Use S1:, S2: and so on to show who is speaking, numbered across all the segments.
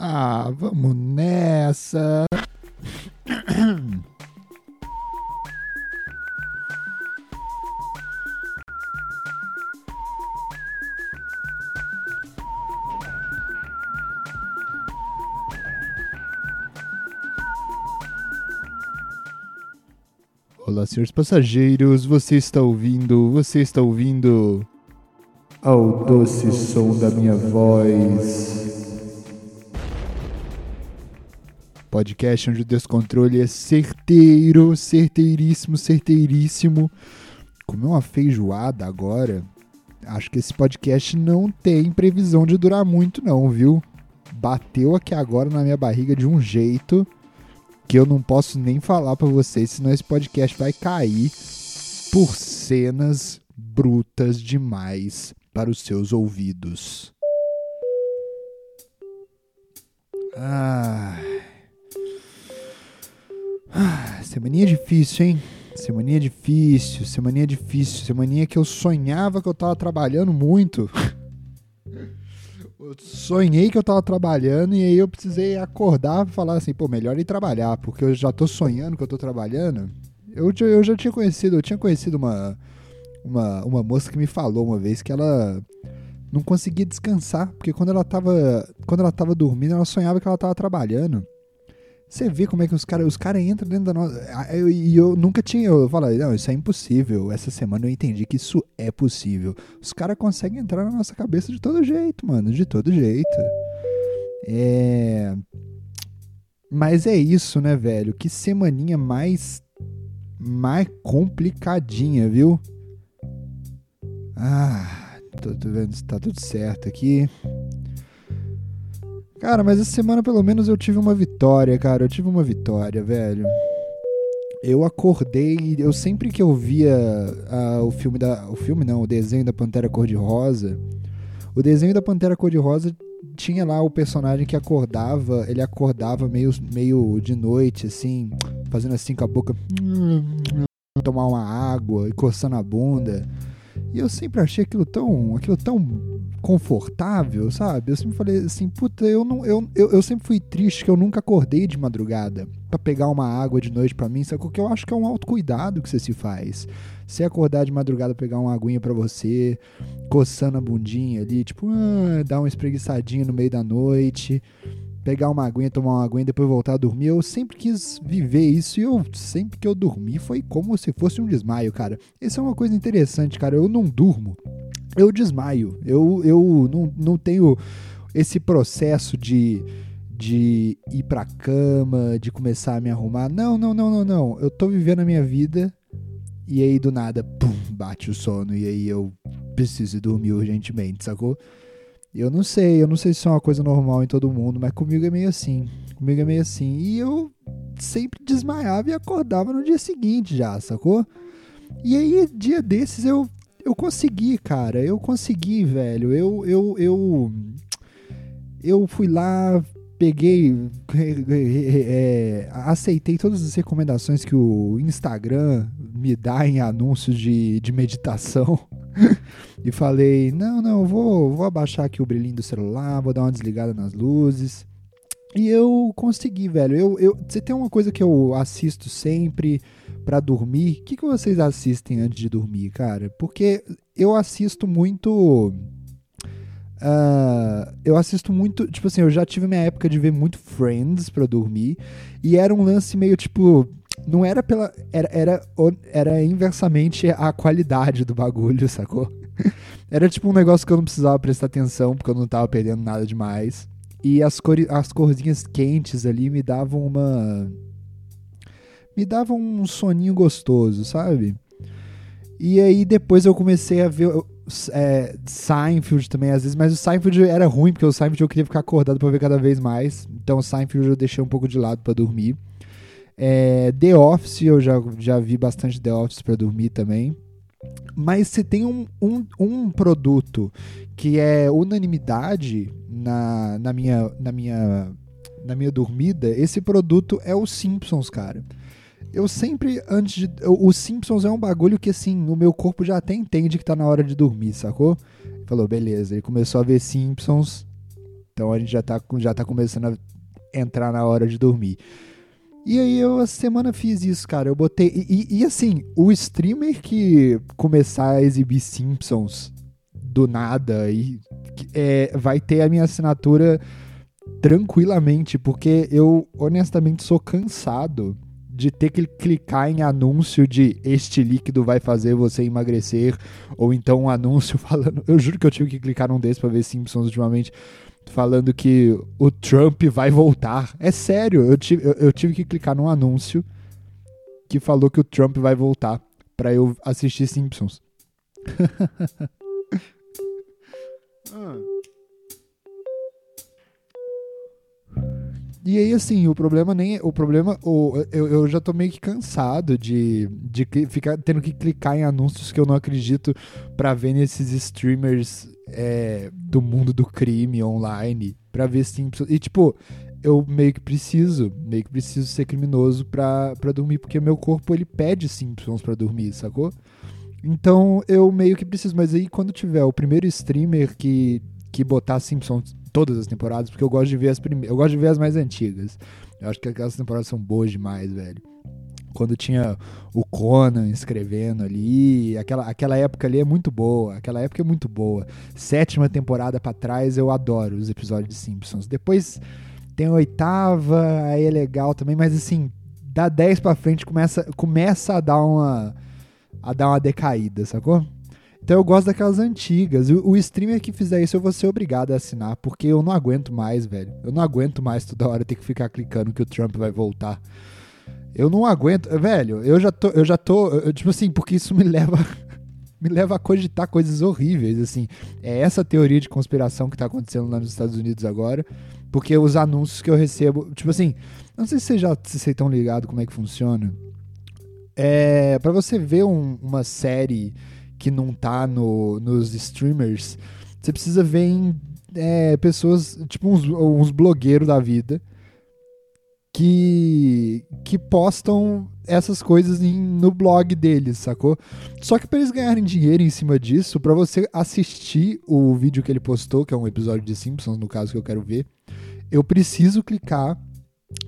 S1: Ah, vamos nessa. Olá, senhores passageiros, você está ouvindo, você está ouvindo ao doce som da minha voz. Podcast onde o descontrole é certeiro, certeiríssimo, certeiríssimo. Comer uma feijoada agora, acho que esse podcast não tem previsão de durar muito não, viu? Bateu aqui agora na minha barriga de um jeito que eu não posso nem falar para vocês, senão esse podcast vai cair por cenas brutas demais para os seus ouvidos. Ah. Ah semaninha difícil, hein? Semaninha difícil, semaninha difícil, semaninha que eu sonhava que eu tava trabalhando muito. Eu sonhei que eu tava trabalhando e aí eu precisei acordar e falar assim, pô, melhor ir trabalhar, porque eu já tô sonhando que eu tô trabalhando. Eu, eu já tinha conhecido, eu tinha conhecido uma, uma, uma moça que me falou uma vez que ela não conseguia descansar, porque quando ela tava, quando ela tava dormindo, ela sonhava que ela tava trabalhando. Você vê como é que os caras os cara entram dentro da nossa. E eu, eu, nunca tinha. Eu falei, não, isso é impossível. Essa semana eu entendi que isso é possível. Os caras conseguem entrar na nossa cabeça de todo jeito, mano. De todo jeito. É. Mas é isso, né, velho? Que semaninha mais. mais complicadinha, viu? Ah, tô, tô vendo se tá tudo certo aqui. Cara, mas essa semana pelo menos eu tive uma vitória, cara. Eu tive uma vitória, velho. Eu acordei, eu sempre que eu via uh, o filme da. O filme não, o desenho da Pantera Cor-de-Rosa. O desenho da Pantera Cor-de-Rosa tinha lá o personagem que acordava, ele acordava meio, meio de noite, assim, fazendo assim com a boca. Tomar uma água e coçando a bunda. E eu sempre achei aquilo tão, aquilo tão confortável, sabe? Eu sempre falei assim, puta, eu não eu, eu, eu sempre fui triste que eu nunca acordei de madrugada para pegar uma água de noite para mim, sabe? Porque eu acho que é um autocuidado que você se faz. Você acordar de madrugada pegar uma aguinha para você, coçando a bundinha ali, tipo, ah, dar uma espreguiçadinha no meio da noite, pegar uma aguinha, tomar uma aguinha e depois voltar a dormir. Eu sempre quis viver isso e eu sempre que eu dormi foi como se fosse um desmaio, cara. Isso é uma coisa interessante, cara. Eu não durmo eu desmaio. Eu, eu não, não tenho esse processo de, de ir pra cama, de começar a me arrumar. Não, não, não, não, não. Eu tô vivendo a minha vida e aí do nada, pum, bate o sono e aí eu preciso dormir urgentemente, sacou? Eu não sei, eu não sei se é uma coisa normal em todo mundo, mas comigo é meio assim. Comigo é meio assim. E eu sempre desmaiava e acordava no dia seguinte já, sacou? E aí, dia desses, eu eu consegui, cara. Eu consegui, velho. Eu, eu, eu, eu fui lá, peguei, é, aceitei todas as recomendações que o Instagram me dá em anúncios de, de meditação. e falei: não, não, vou, vou abaixar aqui o brilhinho do celular, vou dar uma desligada nas luzes. E eu consegui, velho. Eu, eu, você tem uma coisa que eu assisto sempre para dormir. O que, que vocês assistem antes de dormir, cara? Porque eu assisto muito. Uh, eu assisto muito. Tipo assim, eu já tive minha época de ver muito Friends pra dormir. E era um lance meio tipo. Não era pela. Era, era, era inversamente a qualidade do bagulho, sacou? era tipo um negócio que eu não precisava prestar atenção, porque eu não tava perdendo nada demais. E as, cor, as corzinhas quentes ali me davam uma. Me davam um soninho gostoso, sabe? E aí depois eu comecei a ver é, Seinfeld também, às vezes, mas o Seinfeld era ruim, porque o Seinfeld eu queria ficar acordado para ver cada vez mais. Então o Seinfeld eu deixei um pouco de lado para dormir. É, The Office, eu já, já vi bastante The Office para dormir também. Mas se tem um, um, um produto que é unanimidade na, na, minha, na, minha, na minha dormida, esse produto é o Simpsons, cara. Eu sempre, antes de. O Simpsons é um bagulho que, assim, o meu corpo já até entende que tá na hora de dormir, sacou? Falou, beleza. Ele começou a ver Simpsons. Então a gente já tá, já tá começando a entrar na hora de dormir. E aí eu essa semana fiz isso, cara. Eu botei. E, e, e, assim, o streamer que começar a exibir Simpsons do nada e é, vai ter a minha assinatura tranquilamente, porque eu honestamente sou cansado de ter que clicar em anúncio de este líquido vai fazer você emagrecer, ou então um anúncio falando. Eu juro que eu tive que clicar num desses pra ver Simpsons ultimamente, falando que o Trump vai voltar. É sério, eu tive, eu, eu tive que clicar num anúncio que falou que o Trump vai voltar para eu assistir Simpsons. ah. E aí, assim, o problema nem. É, o problema. O, eu, eu já tô meio que cansado de, de ficar tendo que clicar em anúncios que eu não acredito para ver nesses streamers é, do mundo do crime online. Pra ver Simpsons. E, tipo, eu meio que preciso, meio que preciso ser criminoso pra dormir, porque meu corpo ele pede Simpsons pra dormir, sacou? Então eu meio que preciso, mas aí quando tiver o primeiro streamer que, que botar Simpsons todas as temporadas, porque eu gosto de ver as primeiras. Eu gosto de ver as mais antigas. Eu acho que aquelas temporadas são boas demais, velho. Quando tinha o Conan escrevendo ali, aquela, aquela época ali é muito boa. Aquela época é muito boa. Sétima temporada para trás, eu adoro os episódios de Simpsons. Depois tem a oitava, aí é legal também, mas assim, da 10 pra frente começa, começa a dar uma a dar uma decaída, sacou? Então eu gosto daquelas antigas. O, o streamer que fizer isso eu vou ser obrigado a assinar, porque eu não aguento mais, velho. Eu não aguento mais toda hora ter que ficar clicando que o Trump vai voltar. Eu não aguento, velho. Eu já tô, eu já tô, eu, tipo assim, porque isso me leva me leva a cogitar coisas horríveis, assim. É essa teoria de conspiração que tá acontecendo lá nos Estados Unidos agora, porque os anúncios que eu recebo, tipo assim, não sei se vocês já se vocês estão ligados como é que funciona. É, para você ver um, uma série que não tá no, nos streamers, você precisa ver em é, pessoas, tipo uns, uns blogueiros da vida, que, que postam essas coisas em, no blog deles, sacou? Só que para eles ganharem dinheiro em cima disso, para você assistir o vídeo que ele postou, que é um episódio de Simpsons, no caso que eu quero ver, eu preciso clicar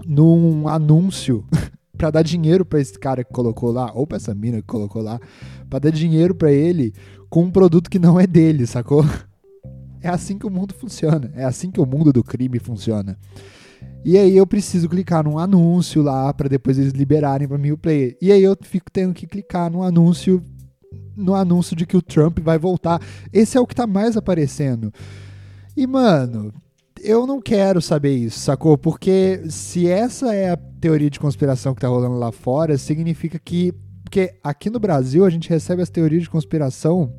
S1: num anúncio para dar dinheiro para esse cara que colocou lá, ou para essa mina que colocou lá, para dar dinheiro para ele com um produto que não é dele, sacou? É assim que o mundo funciona, é assim que o mundo do crime funciona. E aí eu preciso clicar num anúncio lá para depois eles liberarem para mim o player. E aí eu fico tendo que clicar no anúncio no anúncio de que o Trump vai voltar. Esse é o que tá mais aparecendo. E mano, eu não quero saber isso, sacou? Porque se essa é a teoria de conspiração que tá rolando lá fora, significa que. Porque aqui no Brasil a gente recebe as teorias de conspiração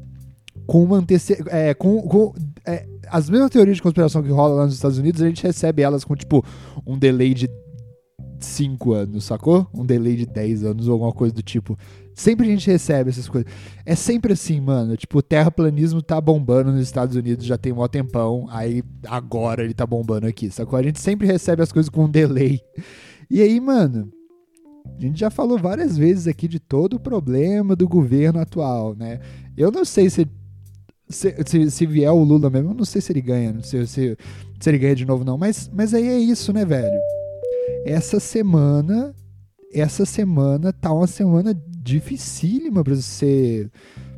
S1: com uma antece... é, com, com é, as mesmas teorias de conspiração que rolam lá nos Estados Unidos, a gente recebe elas com, tipo, um delay de 5 anos, sacou? Um delay de 10 anos ou alguma coisa do tipo. Sempre a gente recebe essas coisas. É sempre assim, mano. Tipo, o terraplanismo tá bombando nos Estados Unidos já tem um tempão. Aí agora ele tá bombando aqui, sacou? A gente sempre recebe as coisas com um delay. E aí, mano, a gente já falou várias vezes aqui de todo o problema do governo atual, né? Eu não sei se se, se, se, vier o Lula mesmo, eu não sei se ele ganha, não sei se, se ele ganha de novo, não. Mas, mas aí é isso, né, velho? Essa semana. Essa semana tá uma semana dificílima pra ser,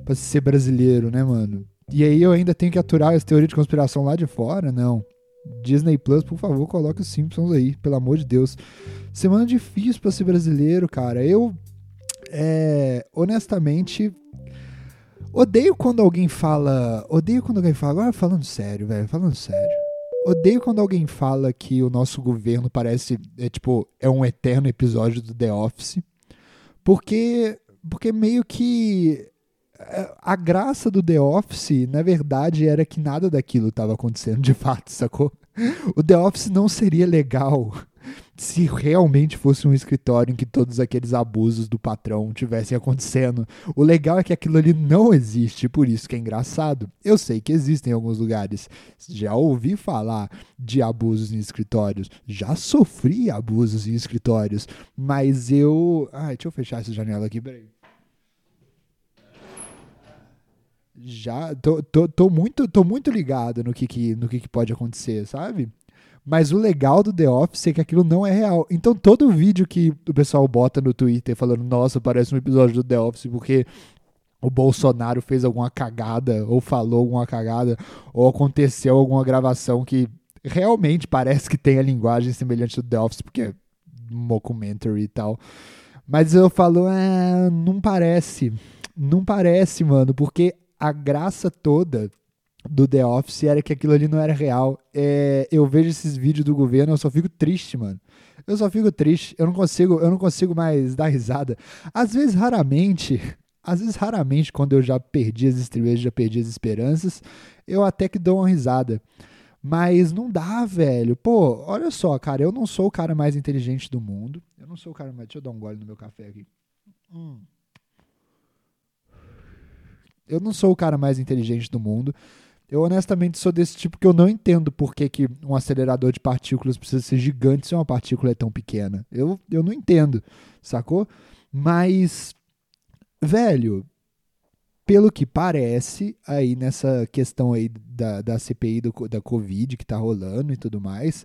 S1: pra ser brasileiro, né, mano? E aí eu ainda tenho que aturar essa teoria de conspiração lá de fora? Não. Disney Plus, por favor, coloque os Simpsons aí, pelo amor de Deus. Semana difícil para ser brasileiro, cara. Eu, é, honestamente, odeio quando alguém fala. Odeio quando alguém fala. Agora falando sério, velho, falando sério. Odeio quando alguém fala que o nosso governo parece. É tipo, é um eterno episódio do The Office. Porque, porque meio que é, a graça do The Office, na verdade, era que nada daquilo estava acontecendo de fato, sacou? O The Office não seria legal se realmente fosse um escritório em que todos aqueles abusos do patrão tivessem acontecendo. O legal é que aquilo ali não existe, por isso que é engraçado. Eu sei que existem em alguns lugares. Já ouvi falar de abusos em escritórios, já sofri abusos em escritórios, mas eu. Ai, deixa eu fechar essa janela aqui, peraí. Já, tô, tô, tô, muito, tô muito ligado no que, que, no que, que pode acontecer, sabe? Mas o legal do The Office é que aquilo não é real. Então todo vídeo que o pessoal bota no Twitter falando, nossa, parece um episódio do The Office porque o Bolsonaro fez alguma cagada, ou falou alguma cagada, ou aconteceu alguma gravação que realmente parece que tem a linguagem semelhante do The Office, porque é mockumentary e tal. Mas eu falo, é, não parece. Não parece, mano, porque a graça toda do The Office era que aquilo ali não era real. É, eu vejo esses vídeos do governo, eu só fico triste, mano. Eu só fico triste, eu não consigo, eu não consigo mais dar risada. Às vezes, raramente, às vezes, raramente, quando eu já perdi as estrelas, já perdi as esperanças, eu até que dou uma risada. Mas não dá, velho. Pô, olha só, cara, eu não sou o cara mais inteligente do mundo. Eu não sou o cara mais. Deixa eu dar um gole no meu café aqui. Hum. Eu não sou o cara mais inteligente do mundo. Eu honestamente sou desse tipo que eu não entendo por que, que um acelerador de partículas precisa ser gigante se uma partícula é tão pequena. Eu, eu não entendo, sacou? Mas velho, pelo que parece, aí nessa questão aí da, da CPI do, da Covid que tá rolando e tudo mais,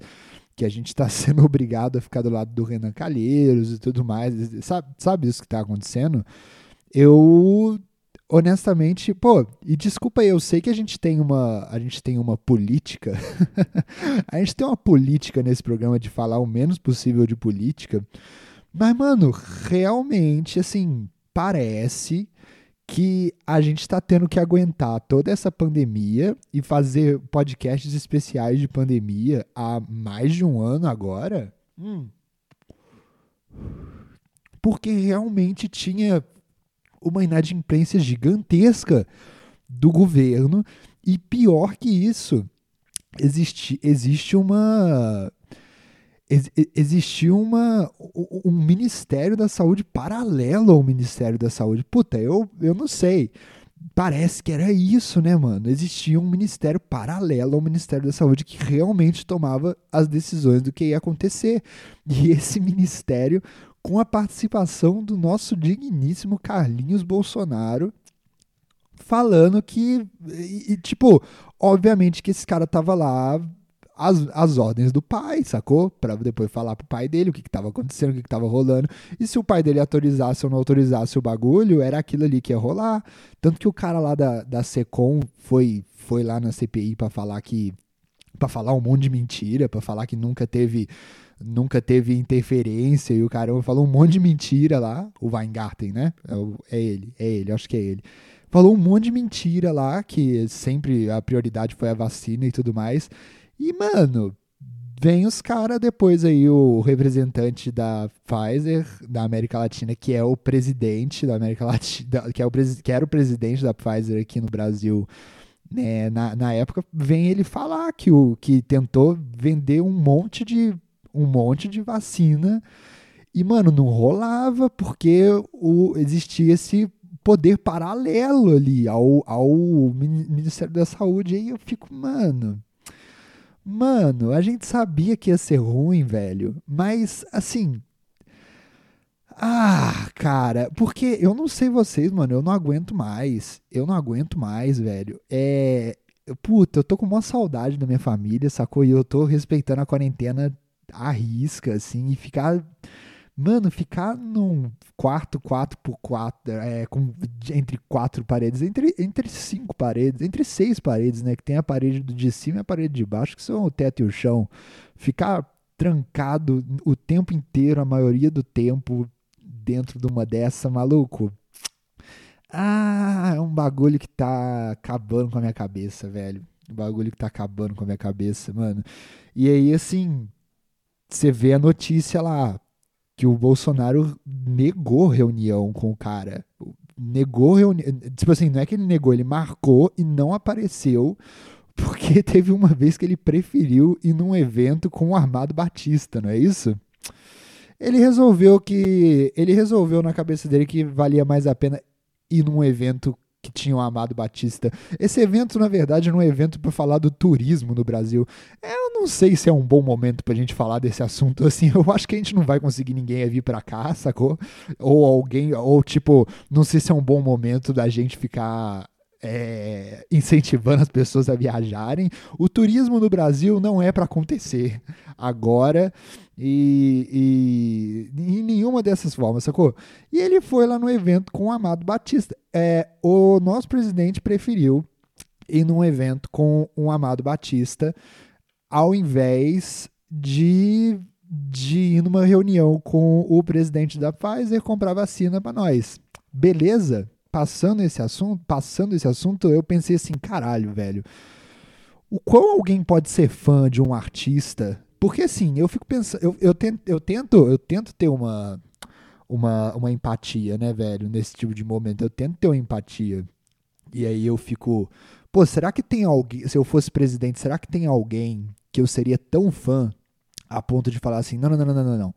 S1: que a gente tá sendo obrigado a ficar do lado do Renan Calheiros e tudo mais, sabe, sabe isso que tá acontecendo? Eu honestamente, pô, e desculpa aí, eu sei que a gente tem uma, a gente tem uma política, a gente tem uma política nesse programa de falar o menos possível de política, mas mano, realmente, assim, parece que a gente está tendo que aguentar toda essa pandemia e fazer podcasts especiais de pandemia há mais de um ano agora. Hum. Porque realmente tinha uma inadimplência gigantesca do governo e pior que isso, existe, existe uma ex uma, um Ministério da Saúde paralelo ao Ministério da Saúde. Puta, eu, eu não sei. Parece que era isso, né, mano? Existia um ministério paralelo ao Ministério da Saúde que realmente tomava as decisões do que ia acontecer. E esse ministério, com a participação do nosso digníssimo Carlinhos Bolsonaro, falando que, e, tipo, obviamente que esse cara tava lá as, as ordens do pai, sacou? Para depois falar pro pai dele o que, que tava acontecendo, o que, que tava rolando. E se o pai dele autorizasse ou não autorizasse o bagulho, era aquilo ali que ia rolar. Tanto que o cara lá da, da Secom foi, foi lá na CPI para falar que. para falar um monte de mentira, para falar que nunca teve. Nunca teve interferência e o caramba falou um monte de mentira lá. O Weingarten, né? É, é ele, é ele, acho que é ele falou um monte de mentira lá, que sempre a prioridade foi a vacina e tudo mais. E, mano, vem os caras depois aí, o representante da Pfizer, da América Latina, que é o presidente da América Latina, que, é o, que era o presidente da Pfizer aqui no Brasil. Né, na, na época vem ele falar que o que tentou vender um monte de um monte de vacina e mano não rolava porque o, existia esse poder paralelo ali ao, ao Ministério da Saúde e aí eu fico mano Mano, a gente sabia que ia ser ruim, velho. Mas, assim. Ah, cara, porque eu não sei vocês, mano, eu não aguento mais. Eu não aguento mais, velho. É. Puta, eu tô com uma saudade da minha família, sacou? E eu tô respeitando a quarentena à risca, assim, e ficar Mano, ficar num quarto 4x4, é, com, entre quatro paredes, entre, entre cinco paredes, entre seis paredes, né? Que tem a parede de cima e a parede de baixo, que são o teto e o chão. Ficar trancado o tempo inteiro, a maioria do tempo, dentro de uma dessa, maluco. Ah, é um bagulho que tá acabando com a minha cabeça, velho. Um bagulho que tá acabando com a minha cabeça, mano. E aí, assim, você vê a notícia lá que o Bolsonaro negou reunião com o cara. Negou reunião. Tipo assim, não é que ele negou, ele marcou e não apareceu porque teve uma vez que ele preferiu ir num evento com o Armado Batista, não é isso? Ele resolveu que. Ele resolveu na cabeça dele que valia mais a pena ir num evento que tinha o Amado Batista. Esse evento, na verdade, era um evento para falar do turismo no Brasil. Eu não sei se é um bom momento pra gente falar desse assunto assim. Eu acho que a gente não vai conseguir ninguém a vir pra cá, sacou? Ou alguém, ou tipo, não sei se é um bom momento da gente ficar é, incentivando as pessoas a viajarem. O turismo no Brasil não é para acontecer agora e, e em nenhuma dessas formas, sacou? E ele foi lá no evento com o Amado Batista. É, o nosso presidente preferiu ir num evento com o Amado Batista ao invés de, de ir numa reunião com o presidente da Pfizer comprar vacina para nós. Beleza? Passando esse assunto, passando esse assunto, eu pensei assim, caralho, velho. O qual alguém pode ser fã de um artista? Porque assim, eu fico pensando, eu, eu, tento, eu tento, eu tento ter uma, uma, uma empatia, né, velho, nesse tipo de momento. Eu tento ter uma empatia. E aí eu fico, pô, será que tem alguém, se eu fosse presidente, será que tem alguém que eu seria tão fã a ponto de falar assim: não, não, não, não, não, não.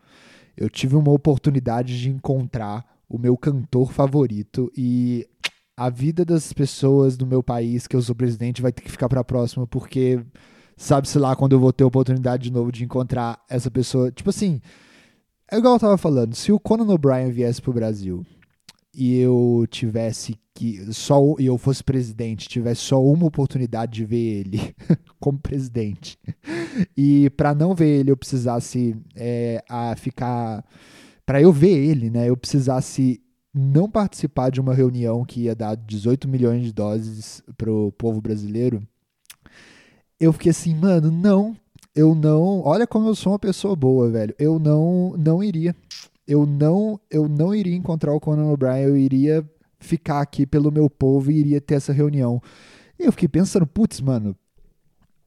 S1: Eu tive uma oportunidade de encontrar o meu cantor favorito e a vida das pessoas do meu país, que eu sou presidente, vai ter que ficar para a próxima, porque sabe-se lá quando eu vou ter a oportunidade de novo de encontrar essa pessoa. Tipo assim, é igual eu tava falando, se o Conan O'Brien viesse pro Brasil e eu tivesse que só e eu fosse presidente, tivesse só uma oportunidade de ver ele como presidente e para não ver ele eu precisasse é, a ficar para eu ver ele, né? Eu precisasse não participar de uma reunião que ia dar 18 milhões de doses pro povo brasileiro. Eu fiquei assim, mano, não, eu não. Olha como eu sou uma pessoa boa, velho. Eu não, não iria eu não eu não iria encontrar o Conan O'Brien, eu iria ficar aqui pelo meu povo e iria ter essa reunião. E eu fiquei pensando, putz, mano,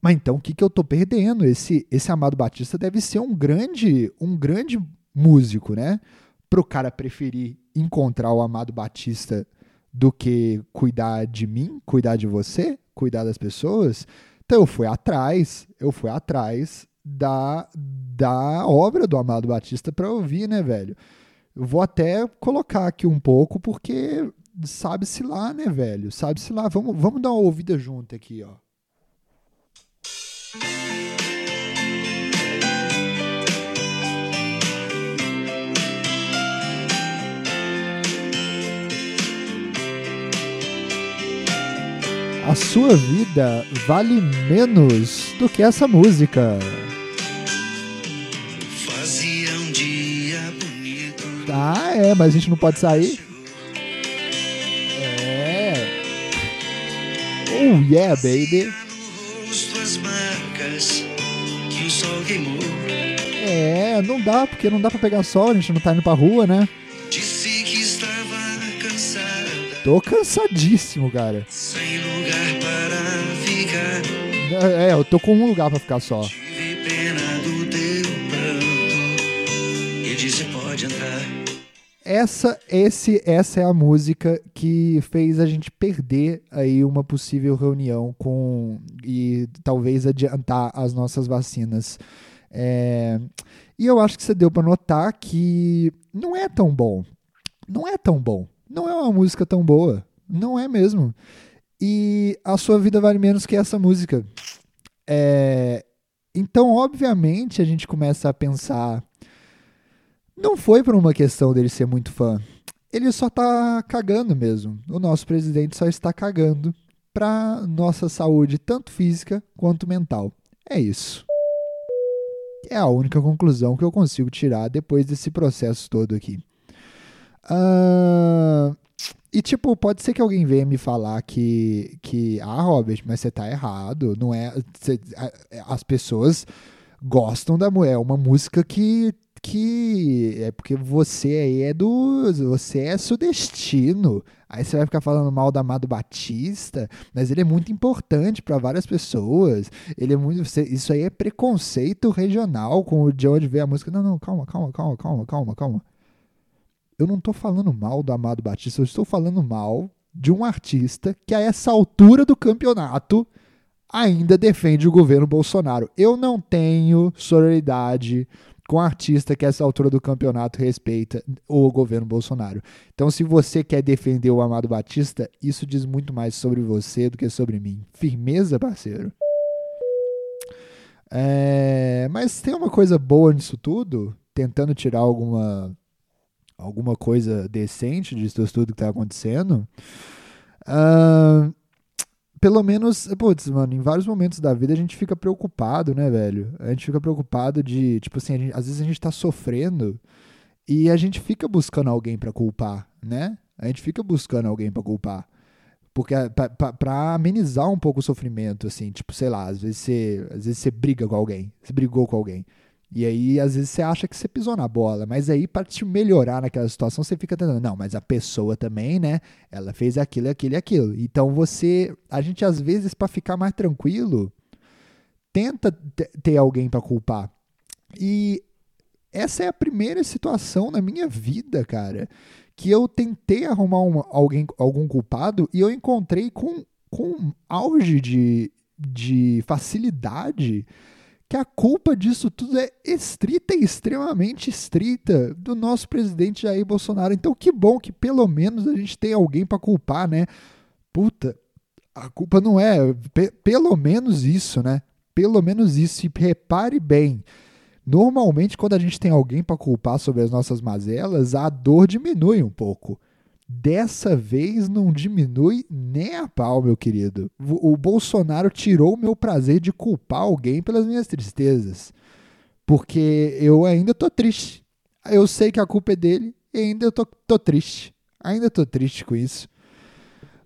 S1: mas então o que, que eu tô perdendo? Esse esse Amado Batista deve ser um grande um grande músico, né? Pro cara preferir encontrar o Amado Batista do que cuidar de mim, cuidar de você, cuidar das pessoas. Então eu fui atrás, eu fui atrás da, da obra do Amado Batista para ouvir, né, velho? Eu vou até colocar aqui um pouco, porque sabe-se lá, né, velho? Sabe-se lá. Vamos, vamos dar uma ouvida junto aqui, ó. A sua vida vale menos do que essa música. Ah, é, mas a gente não pode sair. É. Oh, yeah, baby. É, não dá, porque não dá pra pegar sol, a gente não tá indo pra rua, né? Tô cansadíssimo, cara. É, eu tô com um lugar pra ficar só. essa, esse, essa é a música que fez a gente perder aí uma possível reunião com e talvez adiantar as nossas vacinas. É, e eu acho que você deu para notar que não é tão bom. Não é tão bom. Não é uma música tão boa. Não é mesmo. E a sua vida vale menos que essa música. É, então, obviamente, a gente começa a pensar não foi por uma questão dele ser muito fã. Ele só tá cagando mesmo. O nosso presidente só está cagando pra nossa saúde, tanto física quanto mental. É isso. É a única conclusão que eu consigo tirar depois desse processo todo aqui. Uh, e tipo, pode ser que alguém venha me falar que, que ah, Robert, mas você tá errado. Não é. Cê, as pessoas gostam da é uma música que que é porque você aí é do. Você é sudestino. Aí você vai ficar falando mal da Amado Batista, mas ele é muito importante para várias pessoas. Ele é muito. Isso aí é preconceito regional com de onde veio a música. Não, não, calma, calma, calma, calma, calma, calma. Eu não tô falando mal do Amado Batista, eu estou falando mal de um artista que a essa altura do campeonato ainda defende o governo Bolsonaro. Eu não tenho sororidade com artista que essa altura do campeonato respeita o governo Bolsonaro. Então, se você quer defender o Amado Batista, isso diz muito mais sobre você do que sobre mim. Firmeza, parceiro. É, mas tem uma coisa boa nisso tudo, tentando tirar alguma alguma coisa decente disso tudo que está acontecendo. Uh, pelo menos, putz, mano, em vários momentos da vida a gente fica preocupado, né, velho? A gente fica preocupado de, tipo assim, gente, às vezes a gente tá sofrendo e a gente fica buscando alguém para culpar, né? A gente fica buscando alguém para culpar. Porque para amenizar um pouco o sofrimento, assim, tipo, sei lá, às vezes você, às vezes você briga com alguém, você brigou com alguém. E aí, às vezes, você acha que você pisou na bola, mas aí, para te melhorar naquela situação, você fica tentando, não, mas a pessoa também, né? Ela fez aquilo, aquilo e aquilo. Então, você, a gente, às vezes, para ficar mais tranquilo, tenta ter alguém para culpar. E essa é a primeira situação na minha vida, cara, que eu tentei arrumar uma, alguém, algum culpado e eu encontrei com, com auge de, de facilidade que a culpa disso tudo é estrita e extremamente estrita do nosso presidente Jair Bolsonaro. Então, que bom que pelo menos a gente tem alguém para culpar, né? Puta, a culpa não é. Pelo menos isso, né? Pelo menos isso. E repare bem. Normalmente, quando a gente tem alguém para culpar sobre as nossas mazelas, a dor diminui um pouco. Dessa vez não diminui nem a pau, meu querido. O Bolsonaro tirou o meu prazer de culpar alguém pelas minhas tristezas. Porque eu ainda tô triste. Eu sei que a culpa é dele e ainda eu tô, tô triste. Ainda tô triste com isso.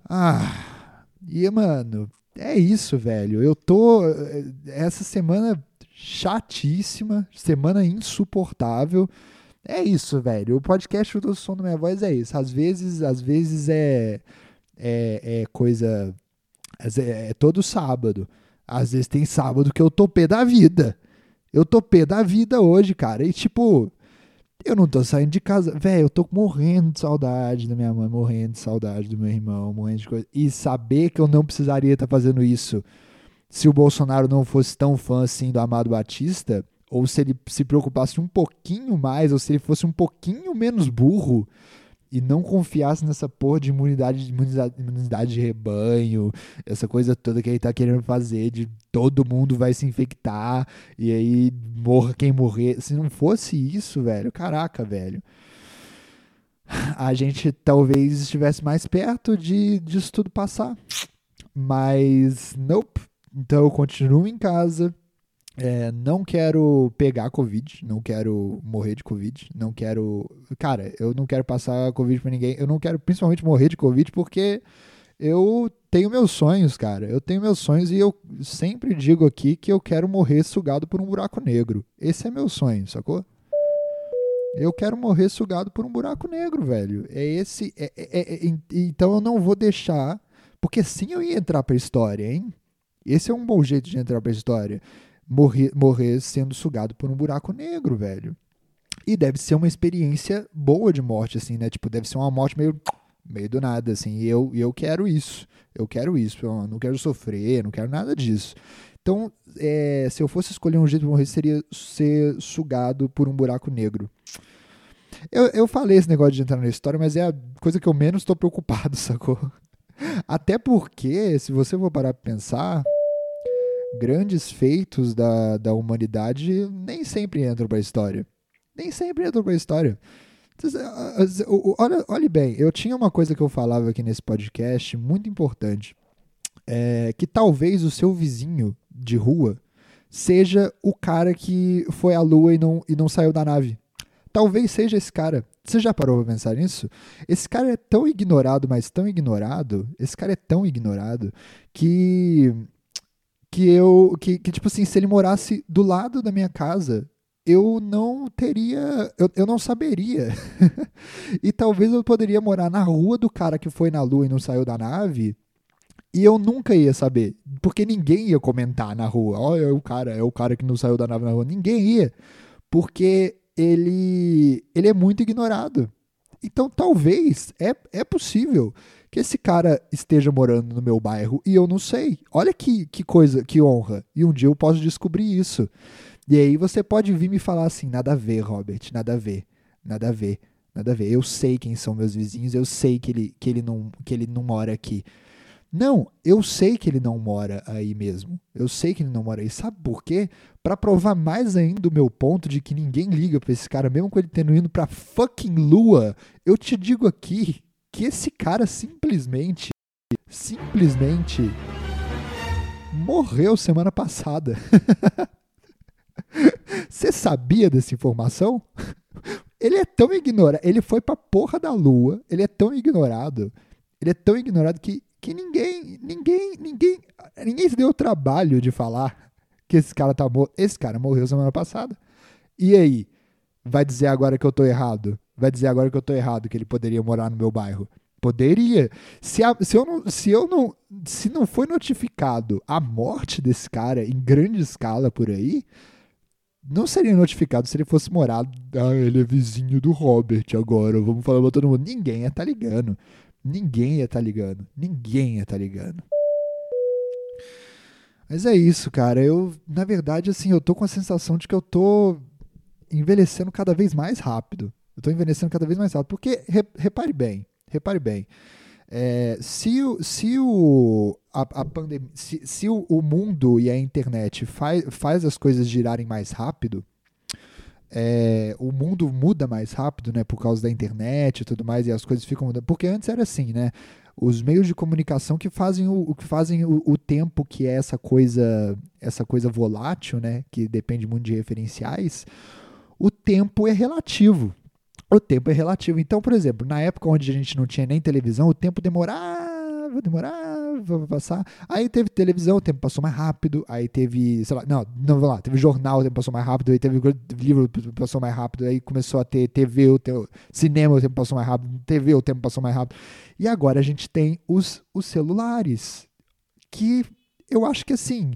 S1: Ah, e mano, é isso, velho. Eu tô. Essa semana chatíssima, semana insuportável. É isso, velho. O podcast do som da minha voz é isso. Às vezes, às vezes é é, é coisa é, é todo sábado. Às vezes tem sábado que eu tô pé da vida. Eu tô pé da vida hoje, cara. E tipo, eu não tô saindo de casa. Velho, eu tô morrendo de saudade da minha mãe, morrendo de saudade do meu irmão, morrendo de coisa. E saber que eu não precisaria estar tá fazendo isso se o Bolsonaro não fosse tão fã assim do Amado Batista, ou se ele se preocupasse um pouquinho mais, ou se ele fosse um pouquinho menos burro e não confiasse nessa porra de imunidade, imunidade, imunidade de rebanho, essa coisa toda que ele tá querendo fazer, de todo mundo vai se infectar e aí morra quem morrer. Se não fosse isso, velho, caraca, velho. A gente talvez estivesse mais perto de disso tudo passar. Mas, nope. Então eu continuo em casa, é, não quero pegar Covid, não quero morrer de Covid, não quero. Cara, eu não quero passar Covid pra ninguém. Eu não quero principalmente morrer de Covid porque eu tenho meus sonhos, cara. Eu tenho meus sonhos e eu sempre digo aqui que eu quero morrer sugado por um buraco negro. Esse é meu sonho, sacou? Eu quero morrer sugado por um buraco negro, velho. É esse. É, é, é, então eu não vou deixar. Porque sim eu ia entrar pra história, hein? Esse é um bom jeito de entrar pra história morrer, morrer sendo sugado por um buraco negro, velho. E deve ser uma experiência boa de morte, assim, né? Tipo, deve ser uma morte meio, meio do nada, assim. E eu, eu quero isso. Eu quero isso. Eu não quero sofrer, não quero nada disso. Então, é, se eu fosse escolher um jeito de morrer, seria ser sugado por um buraco negro. Eu, eu falei esse negócio de entrar na história, mas é a coisa que eu menos estou preocupado, sacou? Até porque, se você for parar pra pensar, grandes feitos da, da humanidade nem sempre entram para a história. Nem sempre entram para a história. Olha, olhe bem, eu tinha uma coisa que eu falava aqui nesse podcast muito importante. É, que talvez o seu vizinho de rua seja o cara que foi à lua e não, e não saiu da nave. Talvez seja esse cara. Você já parou pra pensar nisso? Esse cara é tão ignorado, mas tão ignorado. Esse cara é tão ignorado que que eu que, que tipo assim, se ele morasse do lado da minha casa, eu não teria, eu, eu não saberia. e talvez eu poderia morar na rua do cara que foi na lua e não saiu da nave, e eu nunca ia saber, porque ninguém ia comentar na rua, olha é o cara, é o cara que não saiu da nave na rua, ninguém ia, porque ele ele é muito ignorado. Então talvez é, é possível que esse cara esteja morando no meu bairro e eu não sei. Olha que, que coisa, que honra. E um dia eu posso descobrir isso. E aí você pode vir me falar assim: nada a ver, Robert, nada a ver, nada a ver, nada a ver. Eu sei quem são meus vizinhos, eu sei que ele, que ele, não, que ele não mora aqui. Não, eu sei que ele não mora aí mesmo. Eu sei que ele não mora aí. Sabe por quê? Para provar mais ainda o meu ponto de que ninguém liga para esse cara, mesmo com ele tendo ido pra fucking lua. Eu te digo aqui que esse cara simplesmente, simplesmente morreu semana passada. Você sabia dessa informação? Ele é tão ignorado. Ele foi pra porra da lua. Ele é tão ignorado. Ele é tão ignorado que, que ninguém, ninguém, ninguém, ninguém se deu o trabalho de falar que esse cara tá morto. Esse cara morreu semana passada. E aí? Vai dizer agora que eu tô errado? Vai dizer agora que eu tô errado, que ele poderia morar no meu bairro? Poderia. Se, a, se, eu não, se eu não. Se não foi notificado a morte desse cara em grande escala por aí, não seria notificado se ele fosse morar. Ah, ele é vizinho do Robert agora. Vamos falar pra todo mundo. Ninguém ia tá ligando. Ninguém ia tá ligando. Ninguém ia tá ligando. Mas é isso, cara. Eu, na verdade, assim, eu tô com a sensação de que eu tô envelhecendo cada vez mais rápido. Eu tô envelhecendo cada vez mais rápido. Porque, repare bem, repare bem. É, se se, o, a, a pandemia, se, se o, o, mundo e a internet faz, faz as coisas girarem mais rápido, é, o mundo muda mais rápido, né, por causa da internet e tudo mais, e as coisas ficam mudando. Porque antes era assim, né? Os meios de comunicação que fazem o que fazem o, o, tempo que é essa coisa, essa coisa volátil, né, que depende muito de referenciais, o tempo é relativo o tempo é relativo. Então, por exemplo, na época onde a gente não tinha nem televisão, o tempo demorava, demorava para passar. Aí teve televisão, o tempo passou mais rápido. Aí teve, sei lá, não, não, vamos lá, teve jornal, o tempo passou mais rápido. Aí teve livro, passou mais rápido. Aí começou a ter TV, o tempo, cinema, o tempo passou mais rápido. TV, o tempo passou mais rápido. E agora a gente tem os, os celulares, que eu acho que assim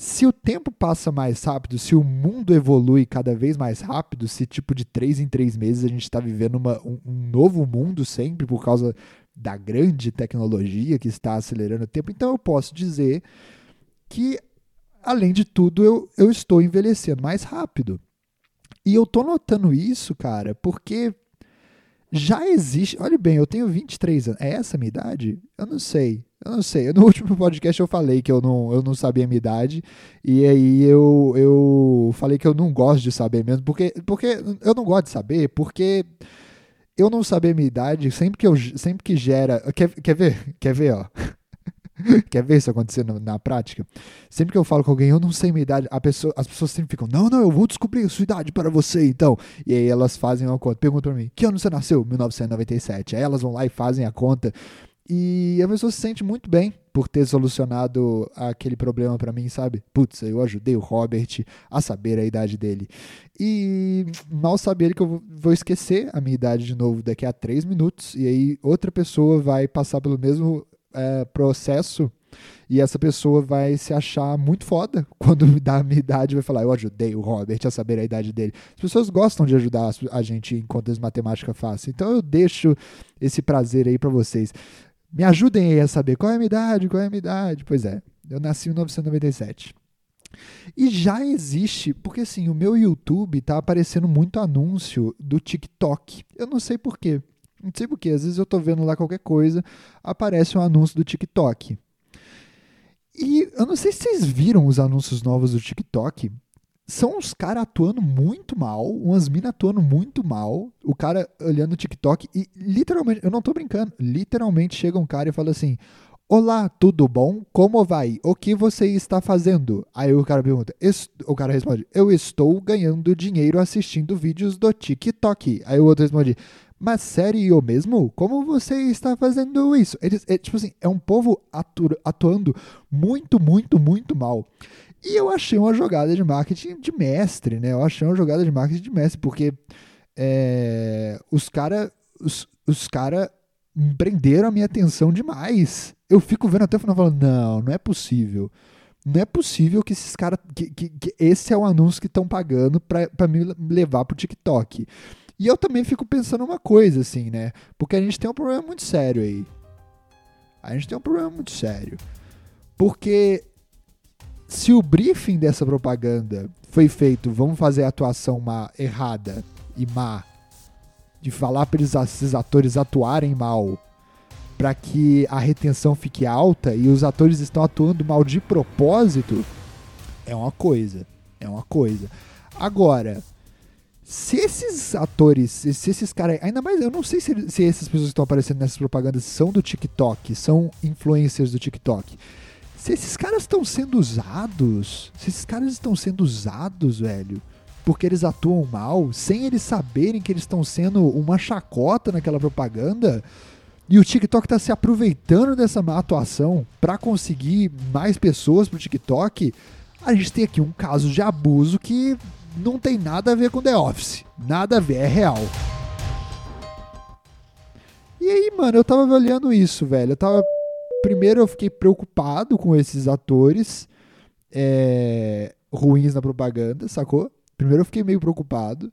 S1: se o tempo passa mais rápido, se o mundo evolui cada vez mais rápido, se tipo de três em três meses a gente está vivendo uma, um, um, novo mundo sempre por causa da grande tecnologia que está acelerando o tempo, então eu posso dizer que, além de tudo, eu, eu estou envelhecendo mais rápido. E eu tô notando isso, cara, porque já existe. Olha bem, eu tenho 23 anos. É essa a minha idade? Eu não sei. Eu não sei. No último podcast eu falei que eu não, eu não sabia a minha idade. E aí eu, eu falei que eu não gosto de saber mesmo. Porque, porque eu não gosto de saber, porque eu não saber a minha idade, sempre que, eu, sempre que gera. Quer, quer ver? Quer ver, ó? Quer ver isso acontecendo na prática? Sempre que eu falo com alguém, eu não sei minha idade, a pessoa, as pessoas sempre ficam, não, não, eu vou descobrir a sua idade para você, então. E aí elas fazem uma conta, perguntam pra mim, que ano você nasceu? 1997. Aí elas vão lá e fazem a conta. E a pessoa se sente muito bem por ter solucionado aquele problema para mim, sabe? Putz, eu ajudei o Robert a saber a idade dele. E mal saber que eu vou esquecer a minha idade de novo daqui a três minutos. E aí outra pessoa vai passar pelo mesmo é, processo e essa pessoa vai se achar muito foda quando dá a minha idade vai falar, eu ajudei o Robert a saber a idade dele. As pessoas gostam de ajudar a gente em contas matemática fácil. Então eu deixo esse prazer aí para vocês. Me ajudem aí a saber qual é a minha idade, qual é a minha idade. Pois é, eu nasci em 1997. E já existe, porque assim, o meu YouTube tá aparecendo muito anúncio do TikTok. Eu não sei porquê. Não sei porquê, às vezes eu tô vendo lá qualquer coisa, aparece um anúncio do TikTok. E eu não sei se vocês viram os anúncios novos do TikTok. São uns caras atuando muito mal, umas minas atuando muito mal, o cara olhando o TikTok e literalmente, eu não tô brincando, literalmente chega um cara e fala assim: Olá, tudo bom? Como vai? O que você está fazendo? Aí o cara pergunta, o cara responde: Eu estou ganhando dinheiro assistindo vídeos do TikTok. Aí o outro responde: mas sério mesmo? Como você está fazendo isso? Eles, é, tipo assim, é um povo atu atuando muito, muito, muito mal. E eu achei uma jogada de marketing de mestre, né? Eu achei uma jogada de marketing de mestre, porque é, os caras os, os cara prenderam a minha atenção demais. Eu fico vendo até o final falando, não, não é possível. Não é possível que esses caras. Que, que, que, esse é o anúncio que estão pagando para me levar pro TikTok. E eu também fico pensando uma coisa, assim, né? Porque a gente tem um problema muito sério aí. A gente tem um problema muito sério. Porque se o briefing dessa propaganda foi feito, vamos fazer a atuação má, errada e má, de falar para esses atores atuarem mal, para que a retenção fique alta e os atores estão atuando mal de propósito, é uma coisa. É uma coisa. Agora, se esses atores, se esses caras, ainda mais, eu não sei se, se essas pessoas que estão aparecendo nessas propagandas são do TikTok, são influencers do TikTok. Se esses caras estão sendo usados, se esses caras estão sendo usados, velho, porque eles atuam mal, sem eles saberem que eles estão sendo uma chacota naquela propaganda, e o TikTok está se aproveitando dessa má atuação para conseguir mais pessoas pro TikTok, a gente tem aqui um caso de abuso que não tem nada a ver com The Office. Nada a ver, é real. E aí, mano, eu tava olhando isso, velho. Eu tava. Primeiro eu fiquei preocupado com esses atores é... ruins na propaganda, sacou? Primeiro eu fiquei meio preocupado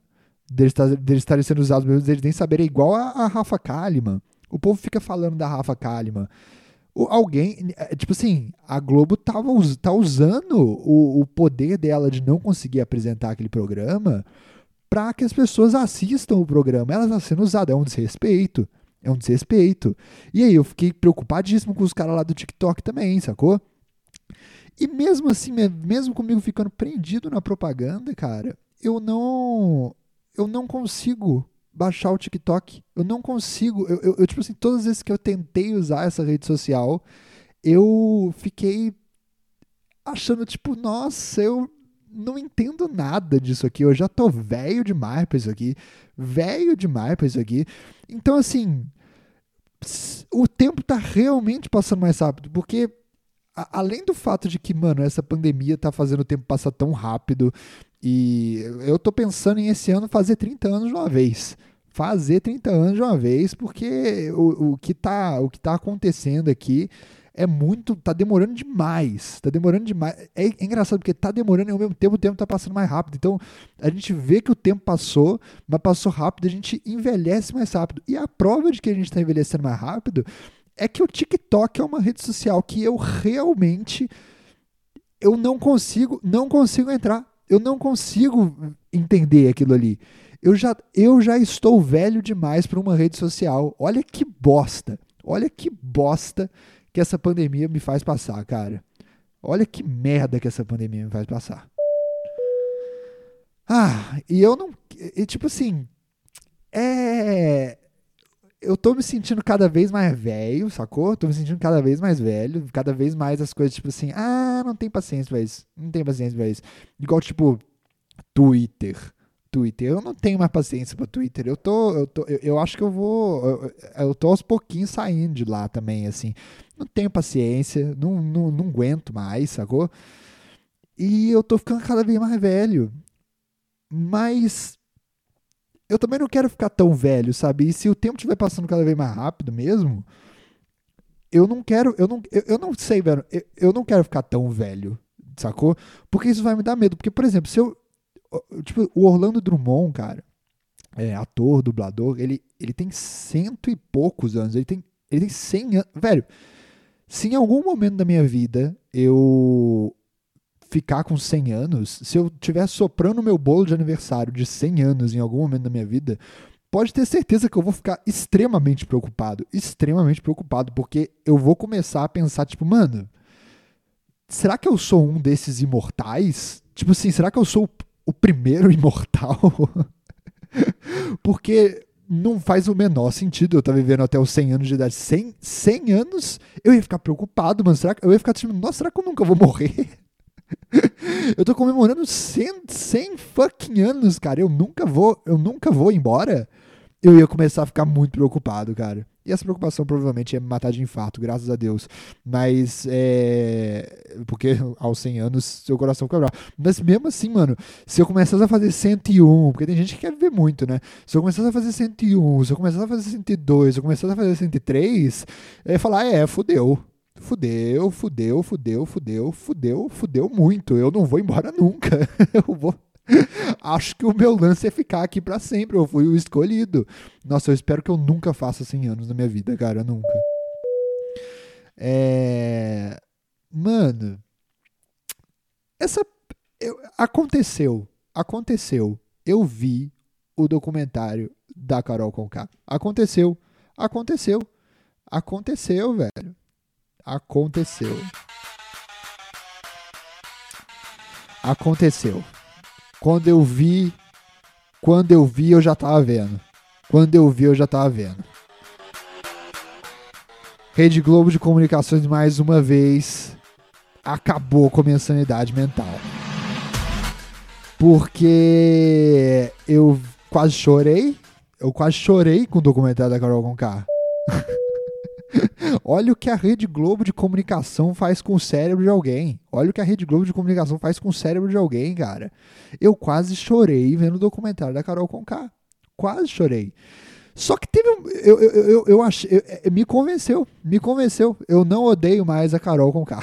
S1: deles, deles estarem sendo usados mesmo, deles nem saberem igual a, a Rafa Kalimann. O povo fica falando da Rafa Kalimann. O, alguém, é, tipo assim, a Globo tava, tá usando o, o poder dela de não conseguir apresentar aquele programa para que as pessoas assistam o programa. Ela está sendo usada, é um desrespeito. É um desrespeito. E aí eu fiquei preocupadíssimo com os caras lá do TikTok também, sacou? E mesmo assim, mesmo comigo ficando prendido na propaganda, cara, eu não eu não consigo baixar o TikTok. Eu não consigo. Eu, eu, eu, tipo assim, todas as vezes que eu tentei usar essa rede social, eu fiquei achando, tipo, nossa, eu não entendo nada disso aqui. Eu já tô velho demais pra isso aqui. Velho demais pra isso aqui. Então, assim, o tempo tá realmente passando mais rápido, porque a, além do fato de que, mano, essa pandemia tá fazendo o tempo passar tão rápido e eu tô pensando em esse ano fazer 30 anos de uma vez. Fazer 30 anos de uma vez, porque o, o, que, tá, o que tá acontecendo aqui é muito. tá demorando demais. Tá demorando demais. É, é, engraçado porque tá demorando e ao mesmo tempo o tempo tá passando mais rápido. Então a gente vê que o tempo passou, mas passou rápido, a gente envelhece mais rápido. E a prova de que a gente tá envelhecendo mais rápido é que o TikTok é uma rede social que eu realmente eu não consigo, não consigo entrar. Eu não consigo entender aquilo ali. Eu já, eu já estou velho demais para uma rede social. Olha que bosta. Olha que bosta que essa pandemia me faz passar, cara. Olha que merda que essa pandemia me faz passar. Ah, e eu não. E, tipo assim. É. Eu tô me sentindo cada vez mais velho, sacou? Tô me sentindo cada vez mais velho, cada vez mais as coisas, tipo assim, ah, não tem paciência pra isso. Não tem paciência pra isso. Igual, tipo, Twitter. Twitter. Eu não tenho mais paciência para Twitter. Eu tô, eu tô, eu, eu, acho que eu vou, eu, eu tô aos pouquinhos saindo de lá também, assim. Não tenho paciência, não, não, não aguento mais, sacou? E eu tô ficando cada vez mais velho. Mas eu também não quero ficar tão velho, sabe? E se o tempo estiver passando cada vez mais rápido mesmo, eu não quero, eu não, eu, eu não sei, velho, eu, eu não quero ficar tão velho, sacou? Porque isso vai me dar medo. Porque, por exemplo, se eu, Tipo, o Orlando Drummond, cara, é, ator, dublador, ele, ele tem cento e poucos anos. Ele tem, ele tem 100 anos. Velho, se em algum momento da minha vida eu ficar com 100 anos, se eu estiver soprando meu bolo de aniversário de 100 anos em algum momento da minha vida, pode ter certeza que eu vou ficar extremamente preocupado. Extremamente preocupado, porque eu vou começar a pensar, tipo, mano, será que eu sou um desses imortais? Tipo assim, será que eu sou o primeiro imortal. Porque não faz o menor sentido eu estar vivendo até os 100 anos de idade. 100, 100 anos, eu ia ficar preocupado, mano. Será que, eu ia ficar tipo, nossa, será que eu nunca vou morrer? eu tô comemorando 100, 100 fucking anos, cara. Eu nunca vou, eu nunca vou embora. Eu ia começar a ficar muito preocupado, cara. E essa preocupação provavelmente me matar de infarto, graças a Deus. Mas é. Porque aos 100 anos seu coração quebrar. Mas mesmo assim, mano, se eu começasse a fazer 101, porque tem gente que quer viver muito, né? Se eu começasse a fazer 101, se eu começasse a fazer 102, se eu começasse a fazer 103, eu ia falar: é, fudeu. Fudeu, fudeu, fudeu, fudeu, fudeu, fudeu muito. Eu não vou embora nunca. eu vou Acho que o meu lance é ficar aqui para sempre. Eu fui o escolhido. Nossa, eu espero que eu nunca faça 100 anos na minha vida, cara. Nunca. É. Mano. Essa. Eu... Aconteceu. Aconteceu. Eu vi o documentário da Carol Conká. Aconteceu. Aconteceu. Aconteceu, velho. Aconteceu. Aconteceu. Quando eu vi, quando eu vi, eu já tava vendo. Quando eu vi, eu já tava vendo. Rede Globo de Comunicações mais uma vez acabou com a minha sanidade mental. Porque eu quase chorei. Eu quase chorei com o documentário da Carol Conká. Olha o que a Rede Globo de Comunicação faz com o cérebro de alguém. Olha o que a Rede Globo de Comunicação faz com o cérebro de alguém, cara. Eu quase chorei vendo o documentário da Carol Conká. Quase chorei. Só que teve um. Eu, eu, eu, eu achei. Eu, me convenceu. Me convenceu. Eu não odeio mais a Carol Conká.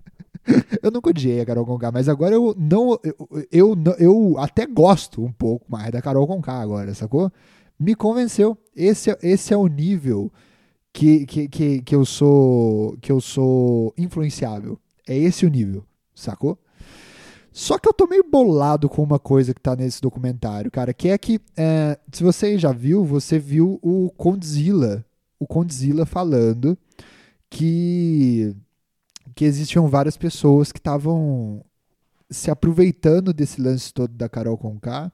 S1: eu nunca odiei a Carol Conká, mas agora eu não. Eu, eu, eu até gosto um pouco mais da Carol Conká agora, sacou? Me convenceu. Esse, é, esse é o nível que, que, que, que eu sou que eu sou influenciável. É esse o nível, sacou? Só que eu tô meio bolado com uma coisa que tá nesse documentário, cara, que é que, é, se você já viu, você viu o Condzilla, o Condzilla falando que, que existiam várias pessoas que estavam se aproveitando desse lance todo da Carol Conká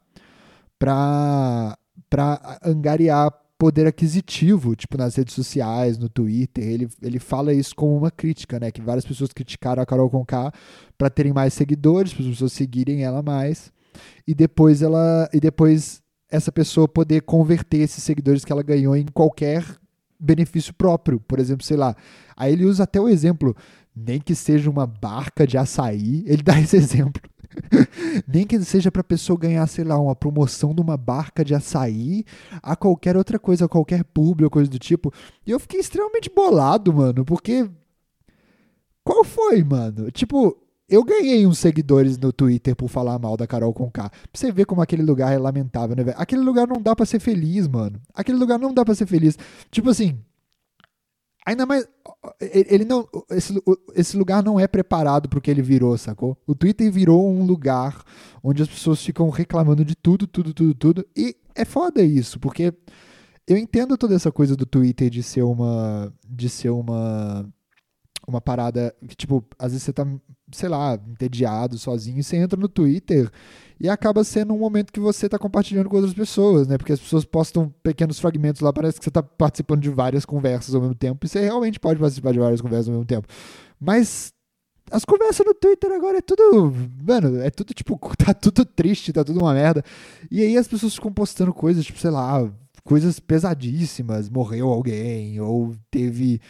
S1: pra, pra angariar poder aquisitivo, tipo nas redes sociais, no Twitter. Ele, ele fala isso como uma crítica, né? Que várias pessoas criticaram a Carol Conká para terem mais seguidores, para as pessoas seguirem ela mais. E depois ela e depois essa pessoa poder converter esses seguidores que ela ganhou em qualquer benefício próprio. Por exemplo, sei lá. Aí ele usa até o exemplo, nem que seja uma barca de açaí, ele dá esse exemplo. Nem que seja para a pessoa ganhar, sei lá, uma promoção de uma barca de açaí, a qualquer outra coisa, a qualquer público, coisa do tipo. E eu fiquei extremamente bolado, mano, porque. Qual foi, mano? Tipo, eu ganhei uns seguidores no Twitter por falar mal da Carol Conká. Pra você ver como aquele lugar é lamentável, né, velho? Aquele lugar não dá para ser feliz, mano. Aquele lugar não dá para ser feliz. Tipo assim, Ainda mais. Ele não. Esse, esse lugar não é preparado para o que ele virou, sacou? O Twitter virou um lugar onde as pessoas ficam reclamando de tudo, tudo, tudo, tudo. E é foda isso, porque eu entendo toda essa coisa do Twitter de ser uma. de ser uma. Uma parada que, tipo, às vezes você tá, sei lá, entediado, sozinho, você entra no Twitter e acaba sendo um momento que você está compartilhando com outras pessoas, né? Porque as pessoas postam pequenos fragmentos lá, parece que você está participando de várias conversas ao mesmo tempo, e você realmente pode participar de várias conversas ao mesmo tempo. Mas as conversas no Twitter agora é tudo. Mano, é tudo tipo. Tá tudo triste, tá tudo uma merda. E aí as pessoas ficam postando coisas, tipo, sei lá, coisas pesadíssimas. Morreu alguém, ou teve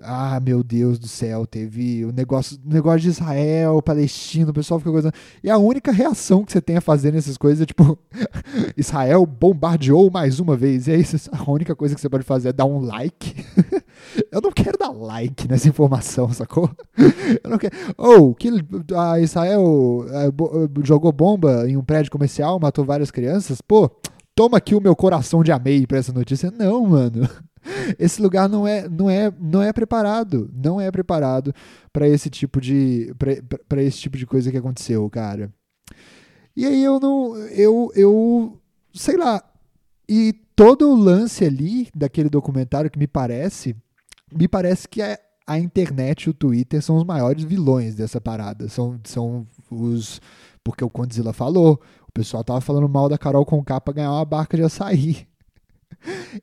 S1: ah, meu Deus do céu, teve o negócio, negócio de Israel, Palestina, o pessoal fica coisa. E a única reação que você tem a fazer nessas coisas é tipo, Israel bombardeou mais uma vez. E aí a única coisa que você pode fazer é dar um like. Eu não quero dar like nessa informação, sacou? Eu não quero. Oh, que a Israel uh, jogou bomba em um prédio comercial, matou várias crianças. Pô, toma aqui o meu coração de amei pra essa notícia. Não, mano. Esse lugar não é, não é, não é preparado, não é preparado para esse tipo de para esse tipo de coisa que aconteceu, cara. E aí eu não, eu, eu, sei lá. E todo o lance ali daquele documentário que me parece, me parece que a, a internet e o Twitter são os maiores vilões dessa parada. São, são os porque o Condzilla falou, o pessoal tava falando mal da Carol com capa ganhar uma barca de açaí.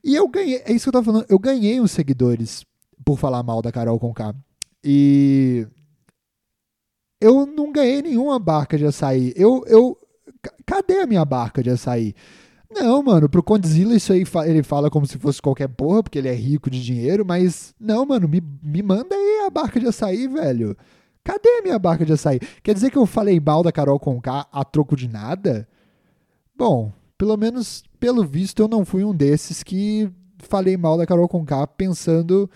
S1: E eu ganhei, é isso que eu tava falando, eu ganhei uns seguidores por falar mal da Carol Conká. E eu não ganhei nenhuma barca de açaí. Eu, eu, cadê a minha barca de açaí? Não, mano, pro Condzilla isso aí ele fala como se fosse qualquer porra, porque ele é rico de dinheiro, mas não, mano, me, me manda aí a barca de açaí, velho. Cadê a minha barca de açaí? Quer dizer que eu falei mal da Carol Conká a troco de nada? Bom, pelo menos pelo visto eu não fui um desses que falei mal da Carol Conká pensando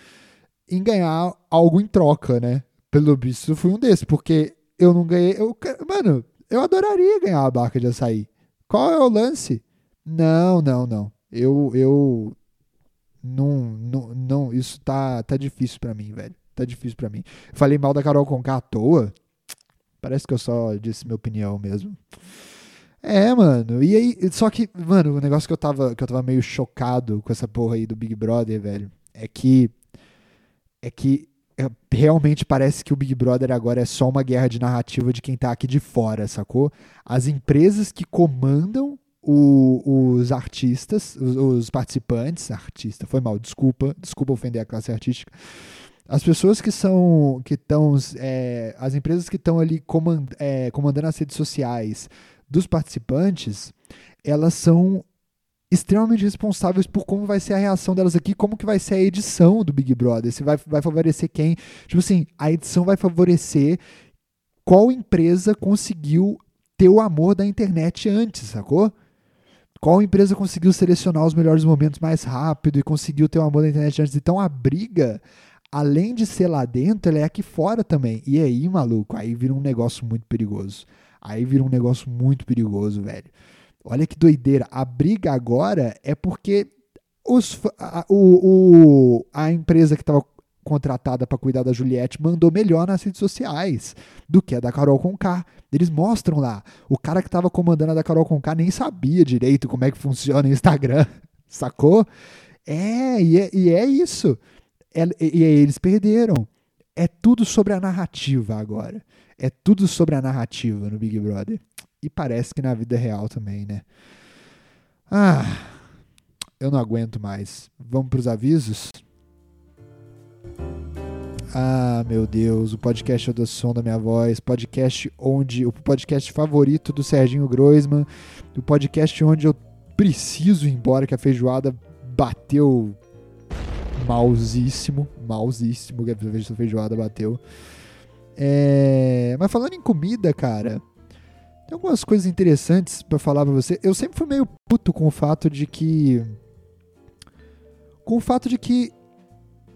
S1: em ganhar algo em troca, né? Pelo visto eu fui um desses, porque eu não ganhei. Eu, mano, eu adoraria ganhar a barca de açaí. Qual é o lance? Não, não, não. Eu, eu não, não, não, isso tá, tá difícil para mim, velho. Tá difícil para mim. Falei mal da Carol Conká à toa. Parece que eu só disse minha opinião mesmo. É, mano. E aí, só que, mano, o negócio que eu tava, que eu tava meio chocado com essa porra aí do Big Brother, velho, é que é que é, realmente parece que o Big Brother agora é só uma guerra de narrativa de quem tá aqui de fora, sacou? As empresas que comandam o, os artistas, os, os, participantes, artista, foi mal, desculpa, desculpa ofender a classe artística. As pessoas que são. que estão. É, as empresas que estão ali comand, é, comandando as redes sociais dos participantes, elas são extremamente responsáveis por como vai ser a reação delas aqui, como que vai ser a edição do Big Brother. Se vai, vai favorecer quem. Tipo assim, a edição vai favorecer qual empresa conseguiu ter o amor da internet antes, sacou? Qual empresa conseguiu selecionar os melhores momentos mais rápido e conseguiu ter o amor da internet antes? Então a briga, além de ser lá dentro, ela é aqui fora também. E aí, maluco, aí vira um negócio muito perigoso. Aí vira um negócio muito perigoso, velho. Olha que doideira. A briga agora é porque os, a, o, o, a empresa que estava contratada para cuidar da Juliette mandou melhor nas redes sociais do que a da Carol Conká. Eles mostram lá. O cara que estava comandando a da Carol Conká nem sabia direito como é que funciona o Instagram, sacou? É, e é, e é isso. É, e, e eles perderam. É tudo sobre a narrativa agora. É tudo sobre a narrativa no Big Brother. E parece que na vida real também, né? Ah, eu não aguento mais. Vamos para os avisos? Ah, meu Deus, o podcast é do som da minha voz, podcast onde o podcast favorito do Serginho Groisman, o podcast onde eu preciso ir embora que a feijoada bateu mausíssimo, mausíssimo que a feijoada bateu. É... Mas falando em comida, cara, tem algumas coisas interessantes para falar para você. Eu sempre fui meio puto com o fato de que com o fato de que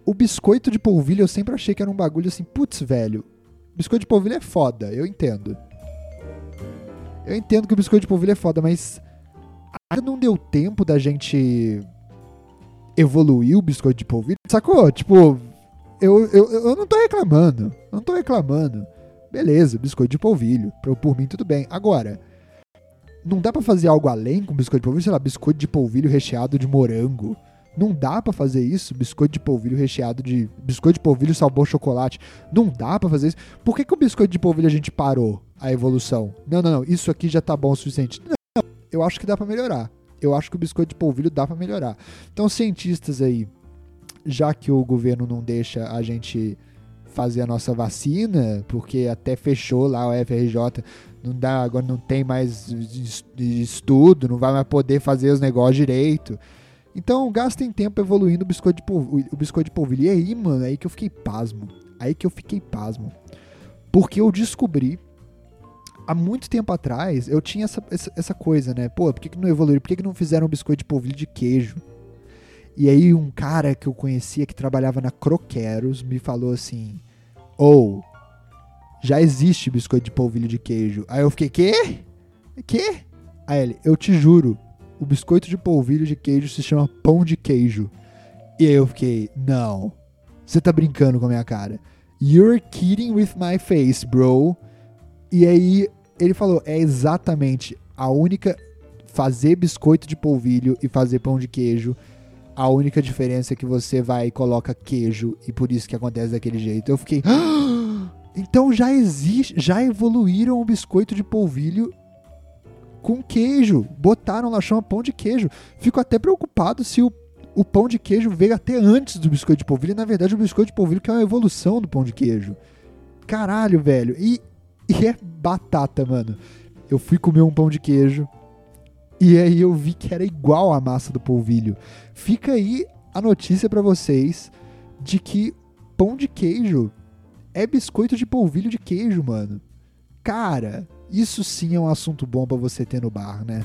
S1: o biscoito de polvilho eu sempre achei que era um bagulho assim, putz, velho. Biscoito de polvilho é foda, eu entendo. Eu entendo que o biscoito de polvilho é foda, mas ainda não deu tempo da gente evoluir o biscoito de polvilho. Sacou? Tipo, eu, eu, eu não tô reclamando. Não tô reclamando. Beleza, biscoito de polvilho. Por, por mim, tudo bem. Agora, não dá para fazer algo além com biscoito de polvilho? Sei lá, biscoito de polvilho recheado de morango. Não dá para fazer isso, biscoito de polvilho recheado de biscoito de polvilho sabor chocolate. Não dá para fazer isso. Por que, que o biscoito de polvilho a gente parou a evolução? Não, não, não, isso aqui já tá bom o suficiente. Não, eu acho que dá para melhorar. Eu acho que o biscoito de polvilho dá para melhorar. Então, cientistas aí, já que o governo não deixa a gente fazer a nossa vacina, porque até fechou lá o FRJ, não dá, agora não tem mais estudo, não vai mais poder fazer os negócios direito. Então, gastem tempo evoluindo o biscoito de polvilho. O biscoito de polvilho. E aí, mano, aí que eu fiquei pasmo. Aí que eu fiquei pasmo. Porque eu descobri há muito tempo atrás, eu tinha essa, essa, essa coisa, né? Pô, por que, que não evoluíram? Por que, que não fizeram um biscoito de polvilho de queijo? E aí um cara que eu conhecia que trabalhava na Croqueros me falou assim: Ou, oh, já existe biscoito de polvilho de queijo. Aí eu fiquei, quê? Quê? Aí ele, eu te juro, o biscoito de polvilho de queijo se chama pão de queijo. E aí eu fiquei, não, você tá brincando com a minha cara. You're kidding with my face, bro. E aí ele falou, é exatamente a única fazer biscoito de polvilho e fazer pão de queijo. A única diferença é que você vai e coloca queijo e por isso que acontece daquele jeito. Eu fiquei, ah, então já existe, já evoluíram o biscoito de polvilho com queijo. Botaram lá, chama pão de queijo. Fico até preocupado se o, o pão de queijo veio até antes do biscoito de polvilho. Na verdade, o biscoito de polvilho que é uma evolução do pão de queijo. Caralho, velho. E, e é batata, mano. Eu fui comer um pão de queijo. E aí eu vi que era igual a massa do polvilho. Fica aí a notícia para vocês de que pão de queijo é biscoito de polvilho de queijo, mano. Cara, isso sim é um assunto bom para você ter no bar, né?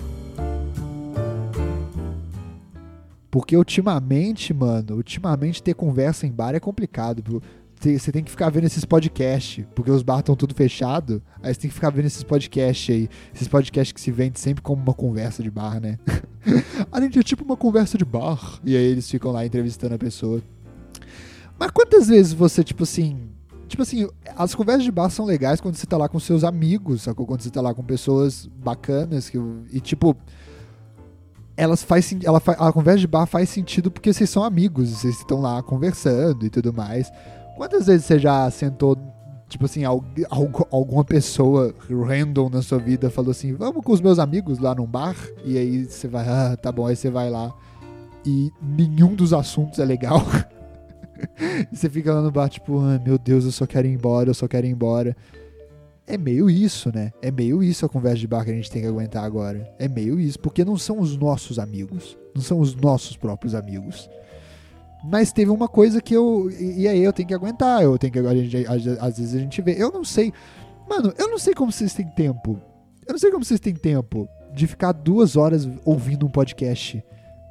S1: Porque ultimamente, mano, ultimamente ter conversa em bar é complicado. Você tem que ficar vendo esses podcasts, porque os bars estão tudo fechado. Aí você tem que ficar vendo esses podcasts aí. Esses podcasts que se vendem sempre como uma conversa de bar, né? a gente é tipo uma conversa de bar. E aí eles ficam lá entrevistando a pessoa. Mas quantas vezes você, tipo assim, Tipo assim, as conversas de bar são legais quando você tá lá com seus amigos, sacou? Quando você tá lá com pessoas bacanas que, e tipo elas faz ela a conversa de bar faz sentido porque vocês são amigos, vocês estão lá conversando e tudo mais. Quantas vezes você já sentou, tipo assim, alguma pessoa random na sua vida falou assim: "Vamos com os meus amigos lá num bar?" E aí você vai: "Ah, tá bom", aí você vai lá e nenhum dos assuntos é legal. você fica lá no bar, tipo, ah, meu Deus, eu só quero ir embora, eu só quero ir embora. É meio isso, né? É meio isso a conversa de bar que a gente tem que aguentar agora. É meio isso, porque não são os nossos amigos. Não são os nossos próprios amigos. Mas teve uma coisa que eu. E aí eu tenho que aguentar. Eu tenho que. A gente, às vezes a gente vê. Eu não sei. Mano, eu não sei como vocês têm tempo. Eu não sei como vocês têm tempo de ficar duas horas ouvindo um podcast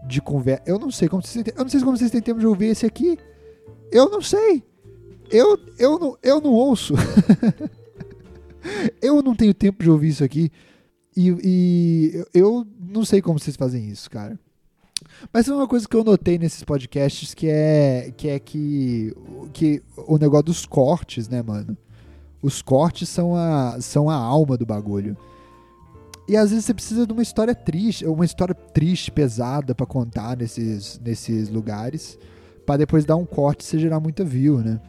S1: de conversa. Eu não sei como vocês têm Eu não sei como vocês têm tempo de ouvir esse aqui. Eu não sei. Eu, eu, não, eu não ouço. eu não tenho tempo de ouvir isso aqui. E, e, eu não sei como vocês fazem isso, cara. Mas é uma coisa que eu notei nesses podcasts que é que é que, que o negócio dos cortes, né, mano? Os cortes são a, são a alma do bagulho. E às vezes você precisa de uma história triste, uma história triste, pesada para contar nesses, nesses lugares, para depois dar um corte e você gerar muita view, né?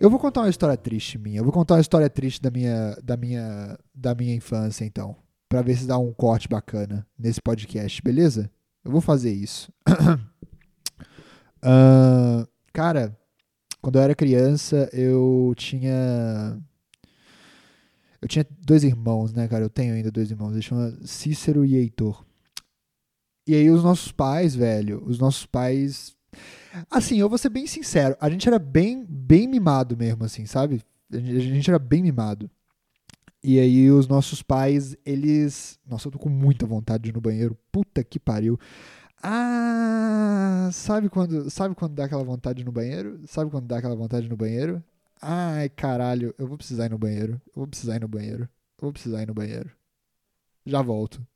S1: Eu vou contar uma história triste minha. Eu vou contar uma história triste da minha, da minha, da minha infância, então. Pra ver se dá um corte bacana nesse podcast, beleza? Eu vou fazer isso. uh, cara, quando eu era criança, eu tinha. Eu tinha dois irmãos, né, cara? Eu tenho ainda dois irmãos. Eles chamam Cícero e Heitor. E aí, os nossos pais, velho, os nossos pais Assim, eu vou ser bem sincero, a gente era bem, bem mimado mesmo, assim, sabe? A gente era bem mimado. E aí os nossos pais, eles. Nossa, eu tô com muita vontade de ir no banheiro. Puta que pariu. Ah, sabe quando, sabe quando dá aquela vontade no banheiro? Sabe quando dá aquela vontade no banheiro? Ai, caralho, eu vou precisar ir no banheiro. Eu vou precisar ir no banheiro. Eu vou precisar ir no banheiro. Já volto.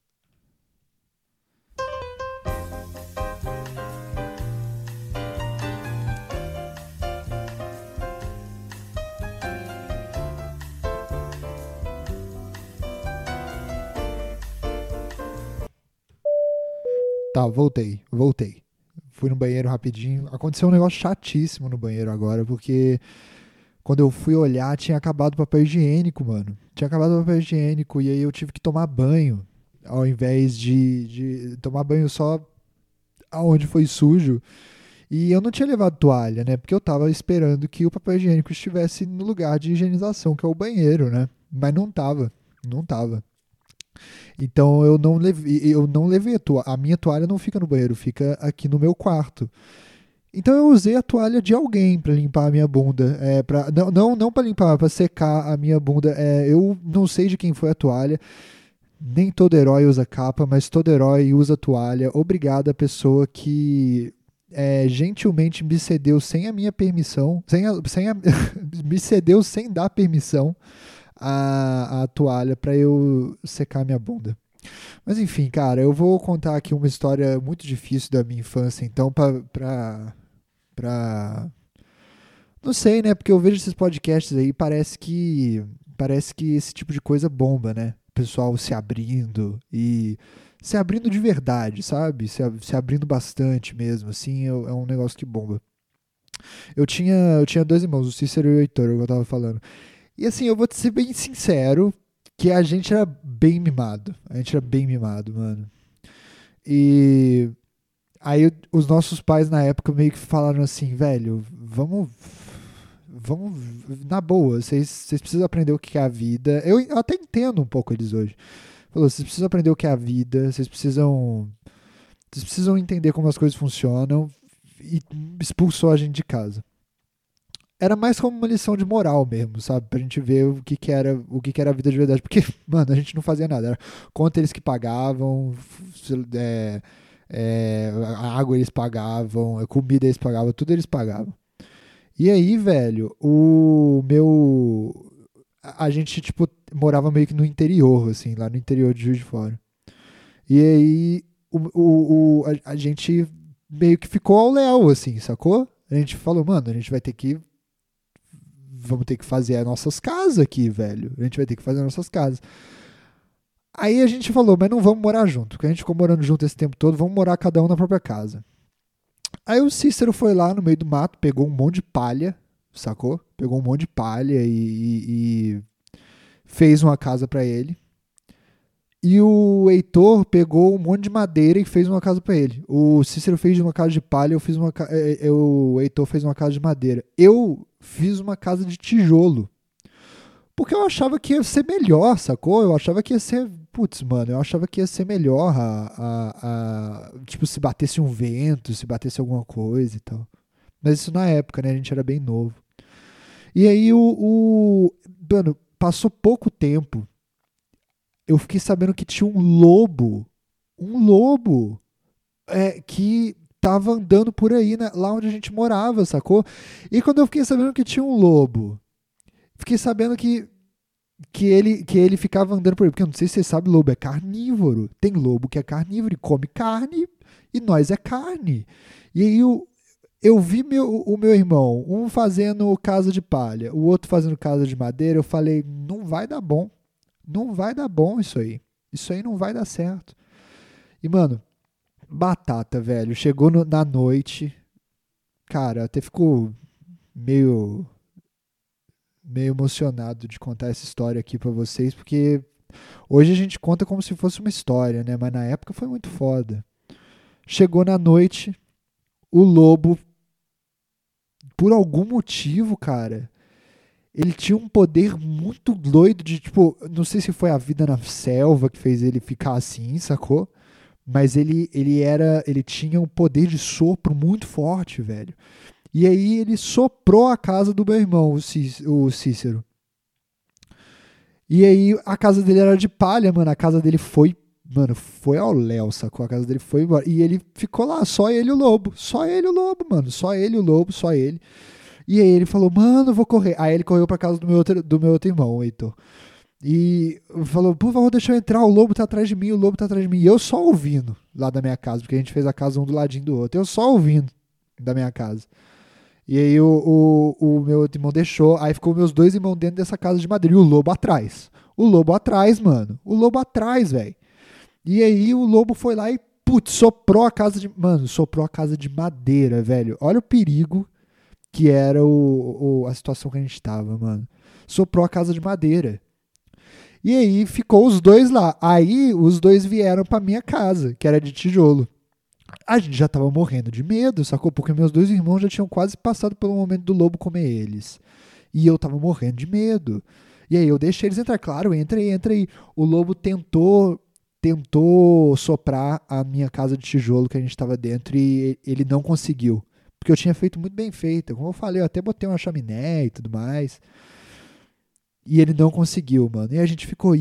S1: Tá, voltei, voltei. Fui no banheiro rapidinho. Aconteceu um negócio chatíssimo no banheiro agora, porque quando eu fui olhar, tinha acabado o papel higiênico, mano. Tinha acabado o papel higiênico e aí eu tive que tomar banho, ao invés de, de tomar banho só aonde foi sujo. E eu não tinha levado toalha, né? Porque eu tava esperando que o papel higiênico estivesse no lugar de higienização, que é o banheiro, né? Mas não tava, não tava. Então eu não eu não levei a toalha. A minha toalha não fica no banheiro, fica aqui no meu quarto. Então eu usei a toalha de alguém para limpar a minha bunda, é, pra, não não, não para limpar, para secar a minha bunda. É, eu não sei de quem foi a toalha. Nem todo herói usa capa, mas todo herói usa toalha. Obrigada pessoa que é, gentilmente me cedeu sem a minha permissão, sem a, sem a, me cedeu sem dar permissão a, a toalha para eu secar minha bunda. Mas enfim, cara, eu vou contar aqui uma história muito difícil da minha infância, então, pra. pra, pra... Não sei, né? Porque eu vejo esses podcasts aí, parece que. Parece que esse tipo de coisa bomba, né? O pessoal se abrindo e. Se abrindo de verdade, sabe? Se, se abrindo bastante mesmo, assim, é, é um negócio que bomba. Eu tinha, eu tinha dois irmãos, o Cícero e o Heitor, que eu tava falando. E assim, eu vou te ser bem sincero que a gente era bem mimado. A gente era bem mimado, mano. E aí os nossos pais na época meio que falaram assim, velho, vamos vamos na boa, vocês, precisam aprender o que é a vida. Eu, eu até entendo um pouco eles hoje. Falou, vocês precisam aprender o que é a vida, vocês precisam vocês precisam entender como as coisas funcionam e expulsou a gente de casa era mais como uma lição de moral mesmo, sabe? Pra gente ver o que, que era o que, que era a vida de verdade. Porque, mano, a gente não fazia nada. Era conta eles que pagavam, é, é, a água eles pagavam, a comida eles pagavam, tudo eles pagavam. E aí, velho, o meu. A gente, tipo, morava meio que no interior, assim, lá no interior de Juiz de Fora. E aí, o, o, o a, a gente meio que ficou ao léu, assim, sacou? A gente falou, mano, a gente vai ter que vamos ter que fazer as nossas casas aqui, velho. A gente vai ter que fazer as nossas casas. Aí a gente falou, mas não vamos morar junto, porque a gente ficou morando junto esse tempo todo, vamos morar cada um na própria casa. Aí o Cícero foi lá no meio do mato, pegou um monte de palha, sacou? Pegou um monte de palha e, e, e fez uma casa para ele. E o Heitor pegou um monte de madeira e fez uma casa para ele. O Cícero fez uma casa de palha, eu fiz uma é, é, o Heitor fez uma casa de madeira. Eu fiz uma casa de tijolo. Porque eu achava que ia ser melhor, sacou? Eu achava que ia ser. Putz, mano, eu achava que ia ser melhor a, a, a, Tipo, se batesse um vento, se batesse alguma coisa e tal. Mas isso na época, né? A gente era bem novo. E aí o. o mano, passou pouco tempo eu fiquei sabendo que tinha um lobo, um lobo, é, que tava andando por aí, né, lá onde a gente morava, sacou? E quando eu fiquei sabendo que tinha um lobo, fiquei sabendo que que ele, que ele ficava andando por aí, porque eu não sei se você sabe, lobo é carnívoro. Tem lobo que é carnívoro e come carne, e nós é carne. E aí eu, eu vi meu, o meu irmão, um fazendo casa de palha, o outro fazendo casa de madeira, eu falei, não vai dar bom. Não vai dar bom isso aí. Isso aí não vai dar certo. E, mano, batata, velho. Chegou no, na noite. Cara, até ficou meio. meio emocionado de contar essa história aqui para vocês, porque hoje a gente conta como se fosse uma história, né? Mas na época foi muito foda. Chegou na noite, o lobo, por algum motivo, cara, ele tinha um poder muito doido de, tipo, não sei se foi a vida na selva que fez ele ficar assim, sacou? Mas ele, ele era, ele tinha um poder de sopro muito forte, velho. E aí ele soprou a casa do meu irmão, o Cícero. E aí a casa dele era de palha, mano. A casa dele foi, mano, foi ao léu, sacou? A casa dele foi embora. E ele ficou lá, só ele e o lobo. Só ele e o lobo, mano. Só ele e o lobo, só ele. E aí ele falou, mano, vou correr. Aí ele correu pra casa do meu outro, do meu outro irmão, o Heitor. E falou, por favor, deixa eu entrar, o lobo tá atrás de mim, o lobo tá atrás de mim. E eu só ouvindo lá da minha casa, porque a gente fez a casa um do ladinho do outro. Eu só ouvindo da minha casa. E aí o, o, o meu outro irmão deixou, aí ficou meus dois irmãos dentro dessa casa de madeira e o lobo atrás. O lobo atrás, mano. O lobo atrás, velho. E aí o lobo foi lá e, putz, soprou a casa de. Mano, soprou a casa de madeira, velho. Olha o perigo que era o, o, a situação que a gente estava, mano. Soprou a casa de madeira. E aí ficou os dois lá. Aí os dois vieram pra minha casa, que era de tijolo. A gente já tava morrendo de medo, sacou? Porque meus dois irmãos já tinham quase passado pelo momento do lobo comer eles. E eu tava morrendo de medo. E aí eu deixei eles entrar. Claro, entra aí, entra aí. O lobo tentou tentou soprar a minha casa de tijolo que a gente estava dentro e ele não conseguiu porque eu tinha feito muito bem feito. Como eu falei, eu até botei uma chaminé e tudo mais. E ele não conseguiu, mano. E a gente ficou.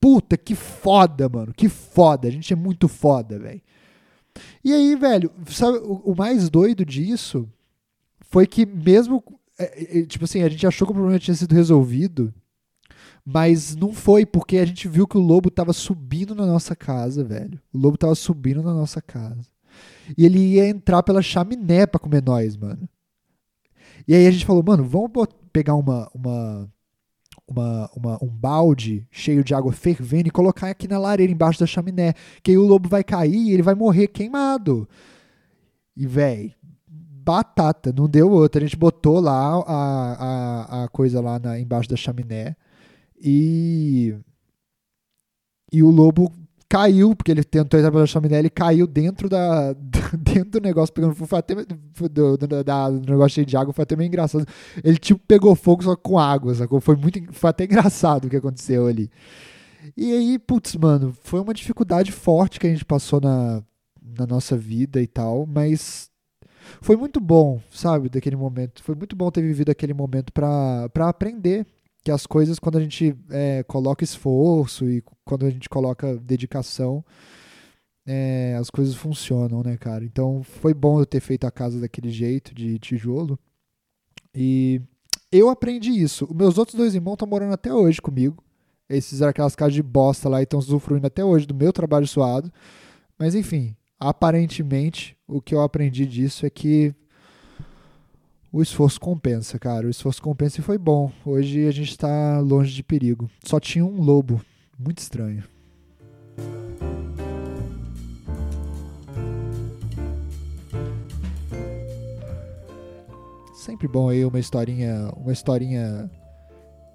S1: Puta, que foda, mano. Que foda. A gente é muito foda, velho. E aí, velho, sabe, o, o, mais doido disso foi que mesmo. É, é, tipo assim, a gente achou que o problema tinha sido resolvido. Mas não foi, porque a gente viu que o lobo tava subindo na nossa casa, velho. O lobo tava subindo na nossa casa. E ele ia entrar pela chaminé pra comer nós, mano. E aí a gente falou, mano, vamos pegar uma, uma, uma, uma, um balde cheio de água fervendo e colocar aqui na lareira embaixo da chaminé. Que aí o lobo vai cair e ele vai morrer queimado. E, véi, batata, não deu outra. A gente botou lá a, a, a coisa lá na, embaixo da chaminé. E. E o lobo caiu, porque ele tentou entrar pela chaminé, ele caiu dentro da dentro do negócio pegando fogo, foi até do, do, da, do negócio cheio de água, foi até meio engraçado. Ele tipo pegou fogo só com água, sacou? Foi muito foi até engraçado o que aconteceu ali. E aí, putz, mano, foi uma dificuldade forte que a gente passou na, na nossa vida e tal, mas foi muito bom, sabe, daquele momento. Foi muito bom ter vivido aquele momento para aprender que as coisas, quando a gente é, coloca esforço e quando a gente coloca dedicação, é, as coisas funcionam, né, cara? Então foi bom eu ter feito a casa daquele jeito, de tijolo. E eu aprendi isso. Os meus outros dois irmãos estão morando até hoje comigo. Eles fizeram aquelas casas de bosta lá e estão usufruindo até hoje do meu trabalho suado. Mas enfim, aparentemente, o que eu aprendi disso é que o esforço compensa, cara. O esforço compensa e foi bom. Hoje a gente está longe de perigo. Só tinha um lobo. Muito estranho. Sempre bom aí uma historinha, uma historinha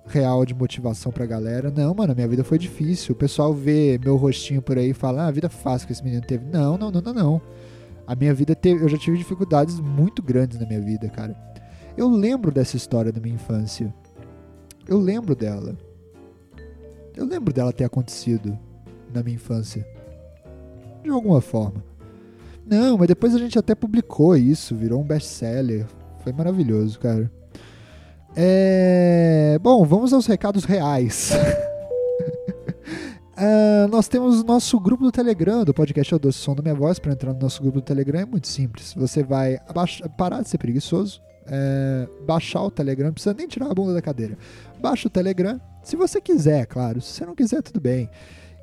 S1: real de motivação pra galera. Não, mano, minha vida foi difícil. O pessoal vê meu rostinho por aí e fala, ah, a vida fácil que esse menino teve. Não, não, não, não, não. A minha vida teve. Eu já tive dificuldades muito grandes na minha vida, cara. Eu lembro dessa história da minha infância. Eu lembro dela. Eu lembro dela ter acontecido na minha infância. De alguma forma. Não, mas depois a gente até publicou isso, virou um best-seller. Foi maravilhoso, cara. É... Bom, vamos aos recados reais. Uh, nós temos o nosso grupo do Telegram, do podcast O Doce Som da Minha Voz. Para entrar no nosso grupo do Telegram é muito simples. Você vai parar de ser preguiçoso, é, baixar o Telegram, não precisa nem tirar a bunda da cadeira. Baixa o Telegram, se você quiser, claro. Se você não quiser, tudo bem.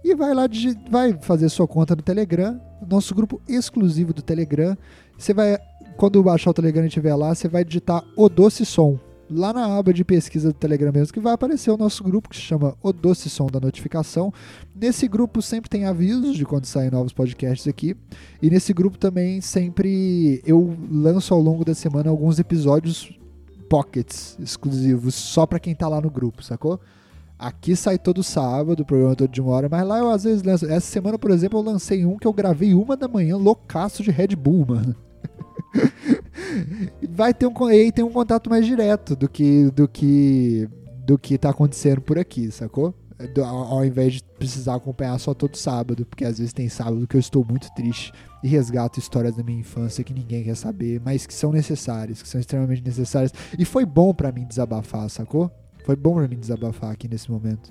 S1: E vai lá, vai fazer sua conta no Telegram, nosso grupo exclusivo do Telegram. Você vai, quando baixar o Telegram e estiver lá, você vai digitar O Doce Som lá na aba de pesquisa do Telegram mesmo, que vai aparecer o nosso grupo que se chama O Doce Som da Notificação. Nesse grupo sempre tem avisos de quando saem novos podcasts aqui. E nesse grupo também sempre eu lanço ao longo da semana alguns episódios pockets exclusivos só para quem tá lá no grupo, sacou? Aqui sai todo sábado, o programa todo de uma hora, mas lá eu às vezes lanço. Essa semana, por exemplo, eu lancei um que eu gravei uma da manhã, loucaço de Red Bull, mano. vai ter um aí tem um contato mais direto do que do que do que tá acontecendo por aqui, sacou? Do, ao, ao invés de precisar acompanhar só todo sábado, porque às vezes tem sábado que eu estou muito triste e resgato histórias da minha infância que ninguém quer saber, mas que são necessárias, que são extremamente necessárias. E foi bom para mim desabafar, sacou? Foi bom para mim desabafar aqui nesse momento.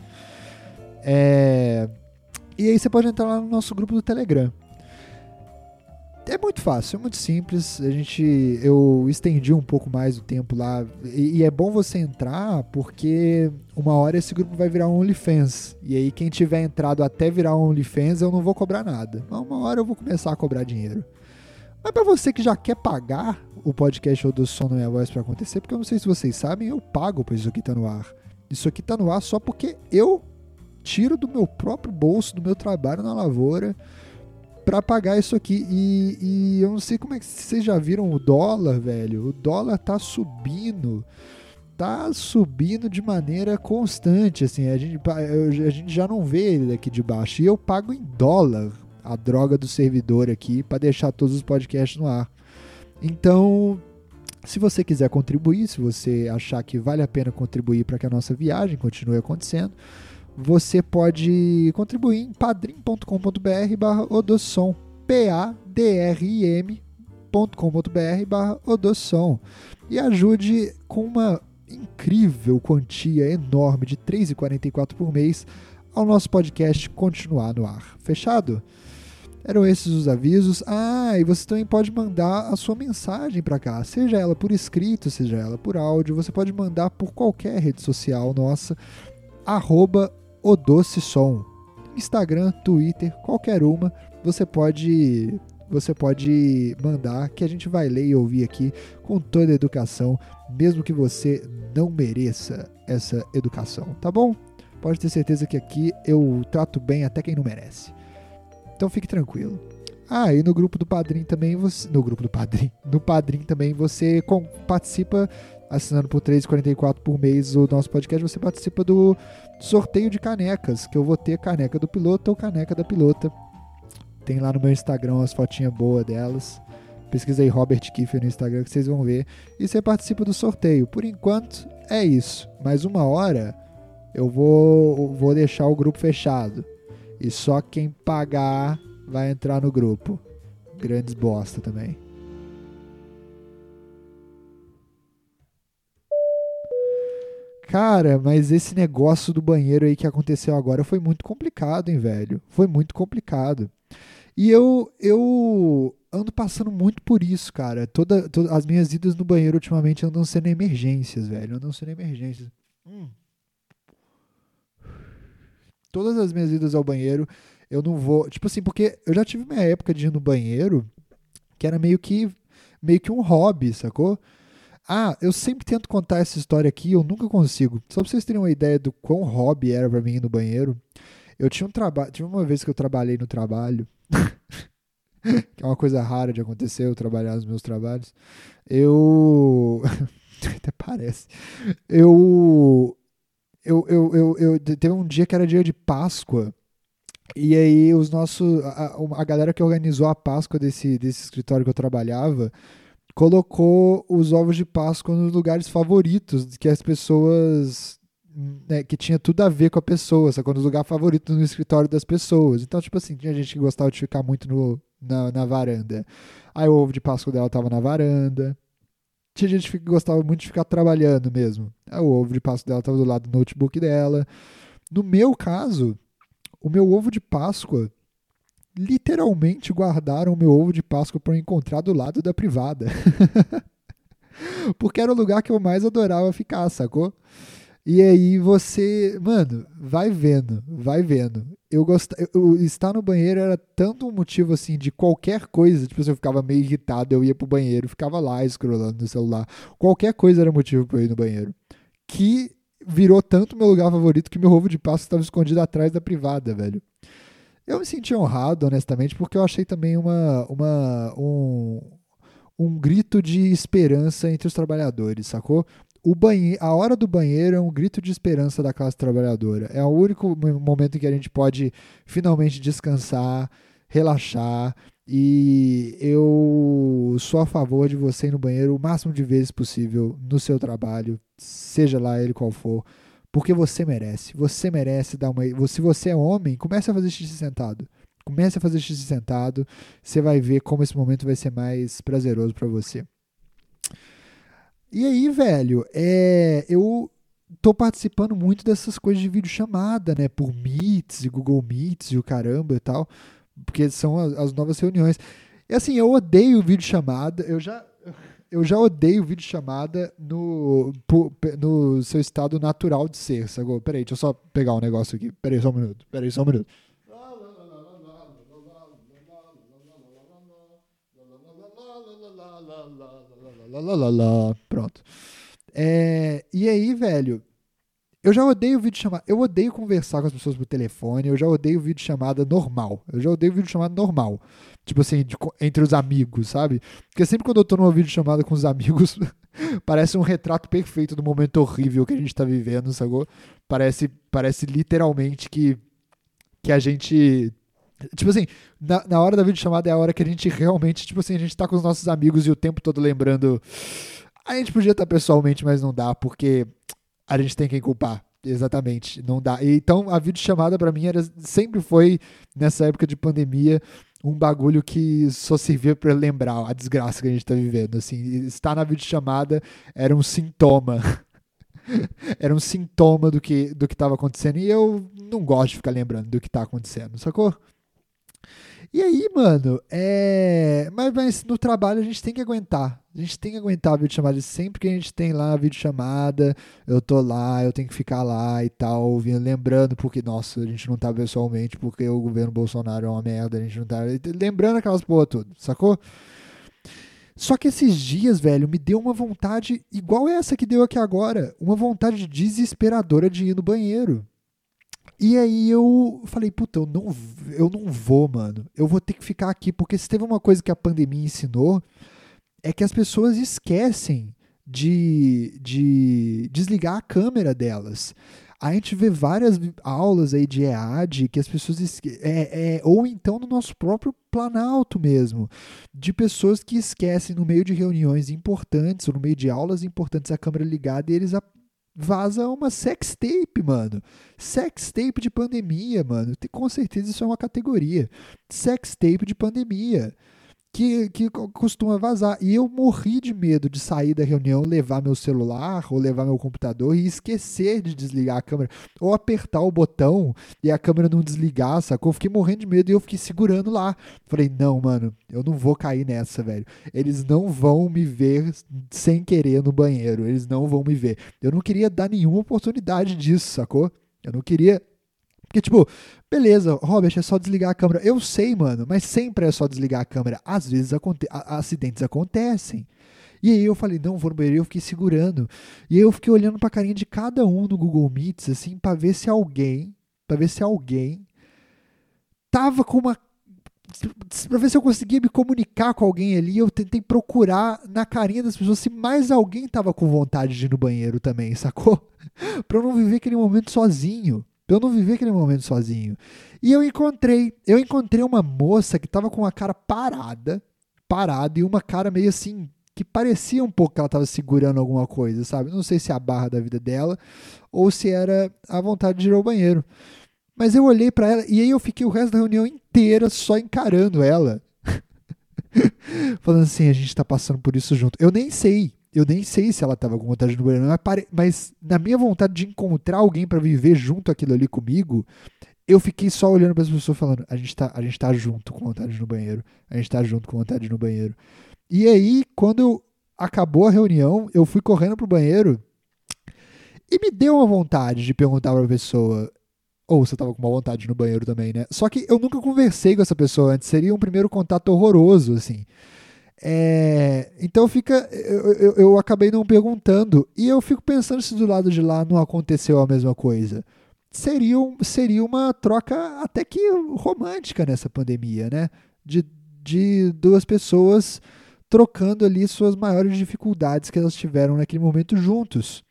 S1: É... E aí você pode entrar lá no nosso grupo do Telegram. É muito fácil, é muito simples. A gente, eu estendi um pouco mais o tempo lá e, e, é bom você entrar porque uma hora esse grupo vai virar um OnlyFans e aí quem tiver entrado até virar um OnlyFans eu não vou cobrar nada. Mas uma hora eu vou começar a cobrar dinheiro. Mas para você que já quer pagar o podcast ou do som da minha voz para acontecer, porque eu não sei se vocês sabem, eu pago para isso aqui tá no ar. Isso aqui tá no ar só porque eu tiro do meu próprio bolso, do meu trabalho na lavoura para pagar isso aqui. E, e, eu não sei como é que vocês já viram o dólar, velho. O dólar tá subindo. Tá subindo de maneira constante, assim, a gente, a gente já não vê ele daqui de baixo. E eu pago em dólar a droga do servidor aqui para deixar todos os podcasts no ar. Então, se você quiser contribuir, se você achar que vale a pena contribuir para que a nossa viagem continue acontecendo, você pode contribuir em padrim.com.br barra odossom, P-A-D-R-I-M.com.br barra odossom e ajude com uma incrível quantia enorme de R$ 3,44 por mês ao nosso podcast continuar no ar. Fechado? Eram esses os avisos. Ah, e você também pode mandar a sua mensagem para cá, seja ela por escrito, seja ela por áudio. Você pode mandar por qualquer rede social nossa, arroba o Doce Som. Instagram, Twitter, qualquer uma, você pode você pode mandar que a gente vai ler e ouvir aqui com toda a educação, mesmo que você não mereça essa educação, tá bom? Pode ter certeza que aqui eu trato bem até quem não merece. Então fique tranquilo. Ah, e no grupo do Padrim também você. No grupo do Padrim. No Padrim também você com, participa, assinando por R$3,44 por mês o nosso podcast, você participa do sorteio de canecas, que eu vou ter caneca do piloto ou caneca da pilota. Tem lá no meu Instagram as fotinhas boas delas. Pesquisa aí Robert Kiefer no Instagram que vocês vão ver. E você participa do sorteio. Por enquanto, é isso. Mais uma hora eu vou, vou deixar o grupo fechado. E só quem pagar vai entrar no grupo. Grandes bosta também. Cara, mas esse negócio do banheiro aí que aconteceu agora foi muito complicado, hein, velho? Foi muito complicado. E eu, eu ando passando muito por isso, cara. Toda, toda, as minhas idas no banheiro ultimamente andam sendo emergências, velho. Andam sendo emergências. Hum. Todas as minhas idas ao banheiro, eu não vou. Tipo assim, porque eu já tive minha época de ir no banheiro que era meio que meio que um hobby, sacou? Ah, eu sempre tento contar essa história aqui, eu nunca consigo. Só pra vocês terem uma ideia do quão hobby era pra mim ir no banheiro. Eu tinha um trabalho. Tive uma vez que eu trabalhei no trabalho. que é uma coisa rara de acontecer, eu trabalhar nos meus trabalhos. Eu. Até parece. Eu. eu, eu, eu, eu, teve um dia que era dia de Páscoa. E aí os nossos. A, a galera que organizou a Páscoa desse, desse escritório que eu trabalhava colocou os ovos de Páscoa nos lugares favoritos que as pessoas. Né, que tinha tudo a ver com a pessoa, sacou? Nos lugares favoritos no escritório das pessoas. Então, tipo assim, tinha gente que gostava de ficar muito no, na, na varanda. Aí o ovo de Páscoa dela tava na varanda. Tinha gente que gostava muito de ficar trabalhando mesmo. Aí o ovo de Páscoa dela tava do lado do notebook dela. No meu caso, o meu ovo de Páscoa literalmente guardaram o meu ovo de Páscoa para encontrar do lado da privada. Porque era o lugar que eu mais adorava ficar, sacou? E aí você, mano, vai vendo, vai vendo. Eu gostava, eu, estar no banheiro era tanto um motivo assim de qualquer coisa, tipo, eu ficava meio irritado, eu ia pro banheiro, ficava lá scrollando no celular. Qualquer coisa era motivo para eu ir no banheiro. Que virou tanto meu lugar favorito que meu ovo de Páscoa estava escondido atrás da privada, velho. Eu me senti honrado, honestamente, porque eu achei também uma, uma, um, um grito de esperança entre os trabalhadores, sacou? O banhe a hora do banheiro é um grito de esperança da classe trabalhadora. É o único momento em que a gente pode finalmente descansar, relaxar. E eu sou a favor de você ir no banheiro o máximo de vezes possível no seu trabalho, seja lá ele qual for porque você merece. Você merece dar uma. Se você é homem, comece a fazer xixi sentado. Comece a fazer xixi sentado. Você vai ver como esse momento vai ser mais prazeroso para você. E aí, velho, é, eu tô participando muito dessas coisas de videochamada, né? Por Meets e Google Meets e o caramba e tal. Porque são as, as novas reuniões. E assim, eu odeio videochamada. Eu já eu já odeio vídeo chamada no, no seu estado natural de ser, sacou? Peraí, deixa eu só pegar um negócio aqui. Peraí, só um minuto. Peraí, só um minuto. Pronto. É, e aí, velho, eu já odeio vídeo chamada. Eu odeio conversar com as pessoas por telefone. Eu já odeio vídeo chamada normal. Eu já odeio vídeo chamada normal. Tipo assim, de, entre os amigos, sabe? Porque sempre quando eu tô numa vídeo chamada com os amigos, parece um retrato perfeito do momento horrível que a gente tá vivendo, sacou? Parece, parece literalmente que, que a gente Tipo assim, na, na hora da videochamada é a hora que a gente realmente, tipo assim, a gente tá com os nossos amigos e o tempo todo lembrando. A gente podia estar pessoalmente, mas não dá, porque a gente tem quem culpar. Exatamente, não dá. E, então a videochamada para mim era, sempre foi, nessa época de pandemia, um bagulho que só servia para lembrar a desgraça que a gente tá vivendo. Assim, estar na videochamada era um sintoma. era um sintoma do que do que estava acontecendo. E eu não gosto de ficar lembrando do que tá acontecendo, sacou? E aí, mano, é. Mas, mas, no trabalho a gente tem que aguentar. A gente tem que aguentar a videochamada. Sempre que a gente tem lá a videochamada, eu tô lá, eu tenho que ficar lá e tal, lembrando, porque, nossa, a gente não tá pessoalmente, porque o governo Bolsonaro é uma merda, a gente não tá. Lembrando aquelas porra tudo, sacou? Só que esses dias, velho, me deu uma vontade igual essa que deu aqui agora. Uma vontade desesperadora de ir no banheiro. E aí eu falei, puta, eu não, eu não vou, mano. Eu vou ter que ficar aqui, porque se teve uma coisa que a pandemia ensinou, é que as pessoas esquecem de, de desligar a câmera delas. A gente vê várias aulas aí de EAD que as pessoas. É, é, ou então no nosso próprio Planalto mesmo, de pessoas que esquecem no meio de reuniões importantes ou no meio de aulas importantes a câmera ligada e eles vaza uma sex tape, mano. Sex tape de pandemia, mano. Com certeza isso é uma categoria. Sex tape de pandemia que, que costuma vazar. E eu morri de medo de sair da reunião, levar meu celular ou levar meu computador e esquecer de desligar a câmera. Ou apertar o botão e a câmera não desligar, sacou? Eu fiquei morrendo de medo e eu fiquei segurando lá. Falei, não, mano, eu não vou cair nessa, velho. Eles não vão me ver sem querer no banheiro. Eles não vão me ver. Eu não queria dar nenhuma oportunidade disso, sacou? Eu não queria porque, tipo, beleza, Robert, é só desligar a câmera. Eu sei, mano, mas sempre é só desligar a câmera. Às vezes aconte acidentes acontecem. E aí eu falei, não, vou no banheiro, eu fiquei segurando. E aí eu fiquei olhando pra carinha de cada um no Google Meets, assim, pra ver se alguém, pra ver se alguém tava com uma pra ver se eu conseguia me comunicar com alguém ali. Eu tentei procurar na carinha das pessoas se mais alguém tava com vontade de ir no banheiro também, sacou? pra eu não viver aquele momento sozinho. Eu não viver aquele momento sozinho. E eu encontrei, eu encontrei uma moça que tava com a cara parada, parada, e uma cara meio assim, que parecia um pouco que ela tava segurando alguma coisa, sabe? Não sei se é a barra da vida dela ou se era a vontade de ir ao banheiro. Mas eu olhei para ela e aí eu fiquei o resto da reunião inteira só encarando ela. Falando assim, a gente tá passando por isso junto. Eu nem sei, eu nem sei se ela tava com vontade de ir banheiro, mas, pare... mas na minha vontade de encontrar alguém para viver junto aquilo ali comigo, eu fiquei só olhando para as pessoas falando, a gente, tá, a gente tá junto com vontade no banheiro, a gente tá junto com vontade no banheiro. E aí, quando acabou a reunião, eu fui correndo pro banheiro e me deu uma vontade de perguntar pra pessoa, ou você tava com uma vontade no banheiro também, né? Só que eu nunca conversei com essa pessoa antes. Seria um primeiro contato horroroso, assim. É, então fica. Eu, eu, eu, acabei não perguntando. E eu fico pensando se do lado de lá não aconteceu a mesma coisa. Seria, seria uma troca até que romântica nessa pandemia, né? De, de duas pessoas trocando ali suas maiores dificuldades que elas tiveram naquele momento juntos.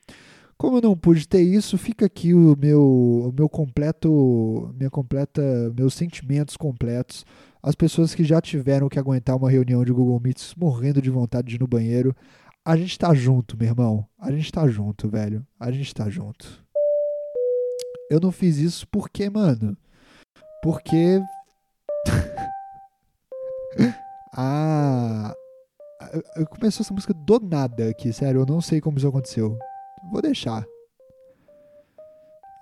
S1: Como eu não pude ter isso, fica aqui o meu, o meu completo, minha completa, meus sentimentos completos. As pessoas que já tiveram que aguentar uma reunião de Google Meets morrendo de vontade de ir no banheiro. A gente tá junto, meu irmão. A gente tá junto, velho. A gente tá junto. Eu não fiz isso porque, mano. Porque. ah. Começou essa música do nada aqui, sério. Eu não sei como isso aconteceu. Vou deixar.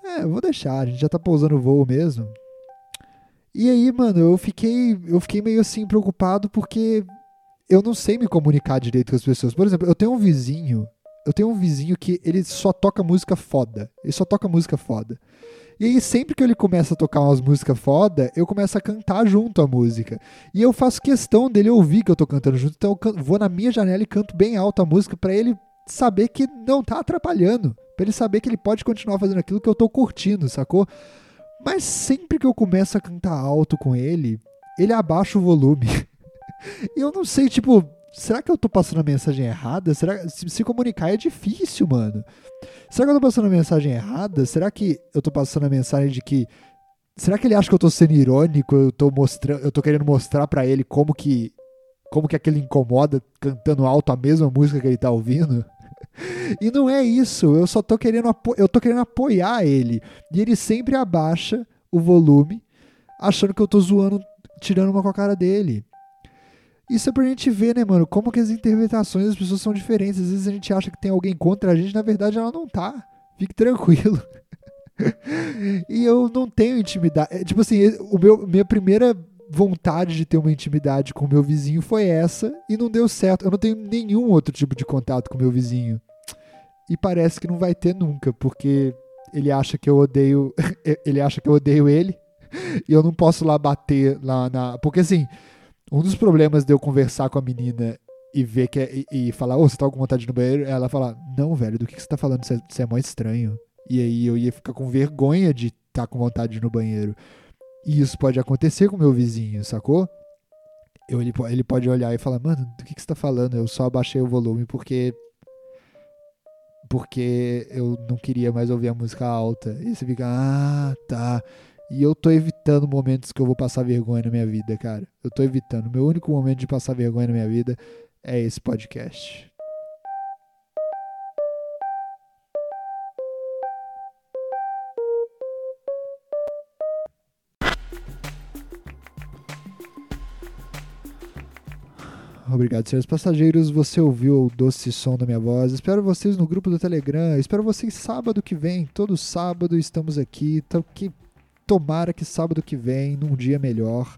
S1: É, vou deixar. A gente já tá pousando o voo mesmo. E aí, mano, eu fiquei, eu fiquei meio assim preocupado porque eu não sei me comunicar direito com as pessoas. Por exemplo, eu tenho um vizinho, eu tenho um vizinho que ele só toca música foda. Ele só toca música foda. E aí, sempre que ele começa a tocar umas músicas foda, eu começo a cantar junto a música. E eu faço questão dele ouvir que eu tô cantando junto. Então eu vou na minha janela e canto bem alto a música para ele saber que não tá atrapalhando. Pra ele saber que ele pode continuar fazendo aquilo que eu tô curtindo, sacou? Mas sempre que eu começo a cantar alto com ele, ele abaixa o volume. e eu não sei, tipo, será que eu tô passando a mensagem errada? Será se, se comunicar é difícil, mano? Será que eu tô passando a mensagem errada? Será que eu tô passando a mensagem de que será que ele acha que eu tô sendo irônico? Eu tô mostrando, eu tô querendo mostrar para ele como que como que aquele incomoda cantando alto a mesma música que ele tá ouvindo? E não é isso, eu só tô querendo, eu tô querendo apoiar ele. E ele sempre abaixa o volume, achando que eu tô zoando, tirando uma com a cara dele. Isso é pra gente ver, né, mano, como que as interpretações das pessoas são diferentes. Às vezes a gente acha que tem alguém contra a gente, na verdade ela não tá. Fique tranquilo. e eu não tenho intimidade. É, tipo assim, o meu, minha primeira vontade de ter uma intimidade com meu vizinho foi essa e não deu certo. Eu não tenho nenhum outro tipo de contato com meu vizinho. E parece que não vai ter nunca, porque ele acha que eu odeio, ele acha que eu odeio ele, e eu não posso lá bater lá na, porque assim, um dos problemas de eu conversar com a menina e ver que é, e, e falar, ô, oh, você tá com vontade no banheiro? Ela fala, não, velho, do que, que você tá falando? Você, você é mó estranho. E aí eu ia ficar com vergonha de estar tá com vontade no banheiro. E isso pode acontecer com o meu vizinho, sacou? Eu, ele, ele pode olhar e falar, mano, do que, que você tá falando? Eu só abaixei o volume porque. Porque eu não queria mais ouvir a música alta. E você fica, ah, tá. E eu tô evitando momentos que eu vou passar vergonha na minha vida, cara. Eu tô evitando. Meu único momento de passar vergonha na minha vida é esse podcast. Obrigado, senhores passageiros. Você ouviu o doce som da minha voz. Espero vocês no grupo do Telegram. Espero vocês sábado que vem. Todo sábado estamos aqui. Então, que tomara que sábado que vem, num dia melhor.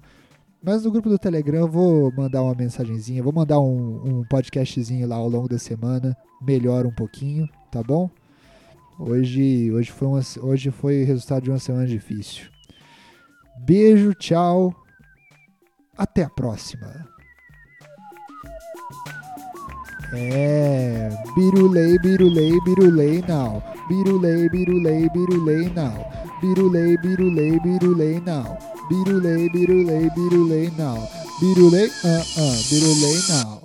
S1: Mas no grupo do Telegram eu vou mandar uma mensagenzinha, vou mandar um, um podcastzinho lá ao longo da semana, melhor um pouquinho, tá bom? Hoje, hoje, foi uma, hoje foi resultado de uma semana difícil. Beijo, tchau. Até a próxima. É, birulei, birulei, birulei now. Birulei, birulei, birulei now. Birulei, birulei, birulei now. Birulei, birulei, birulei now. Birulei, ah, ah, birulei now.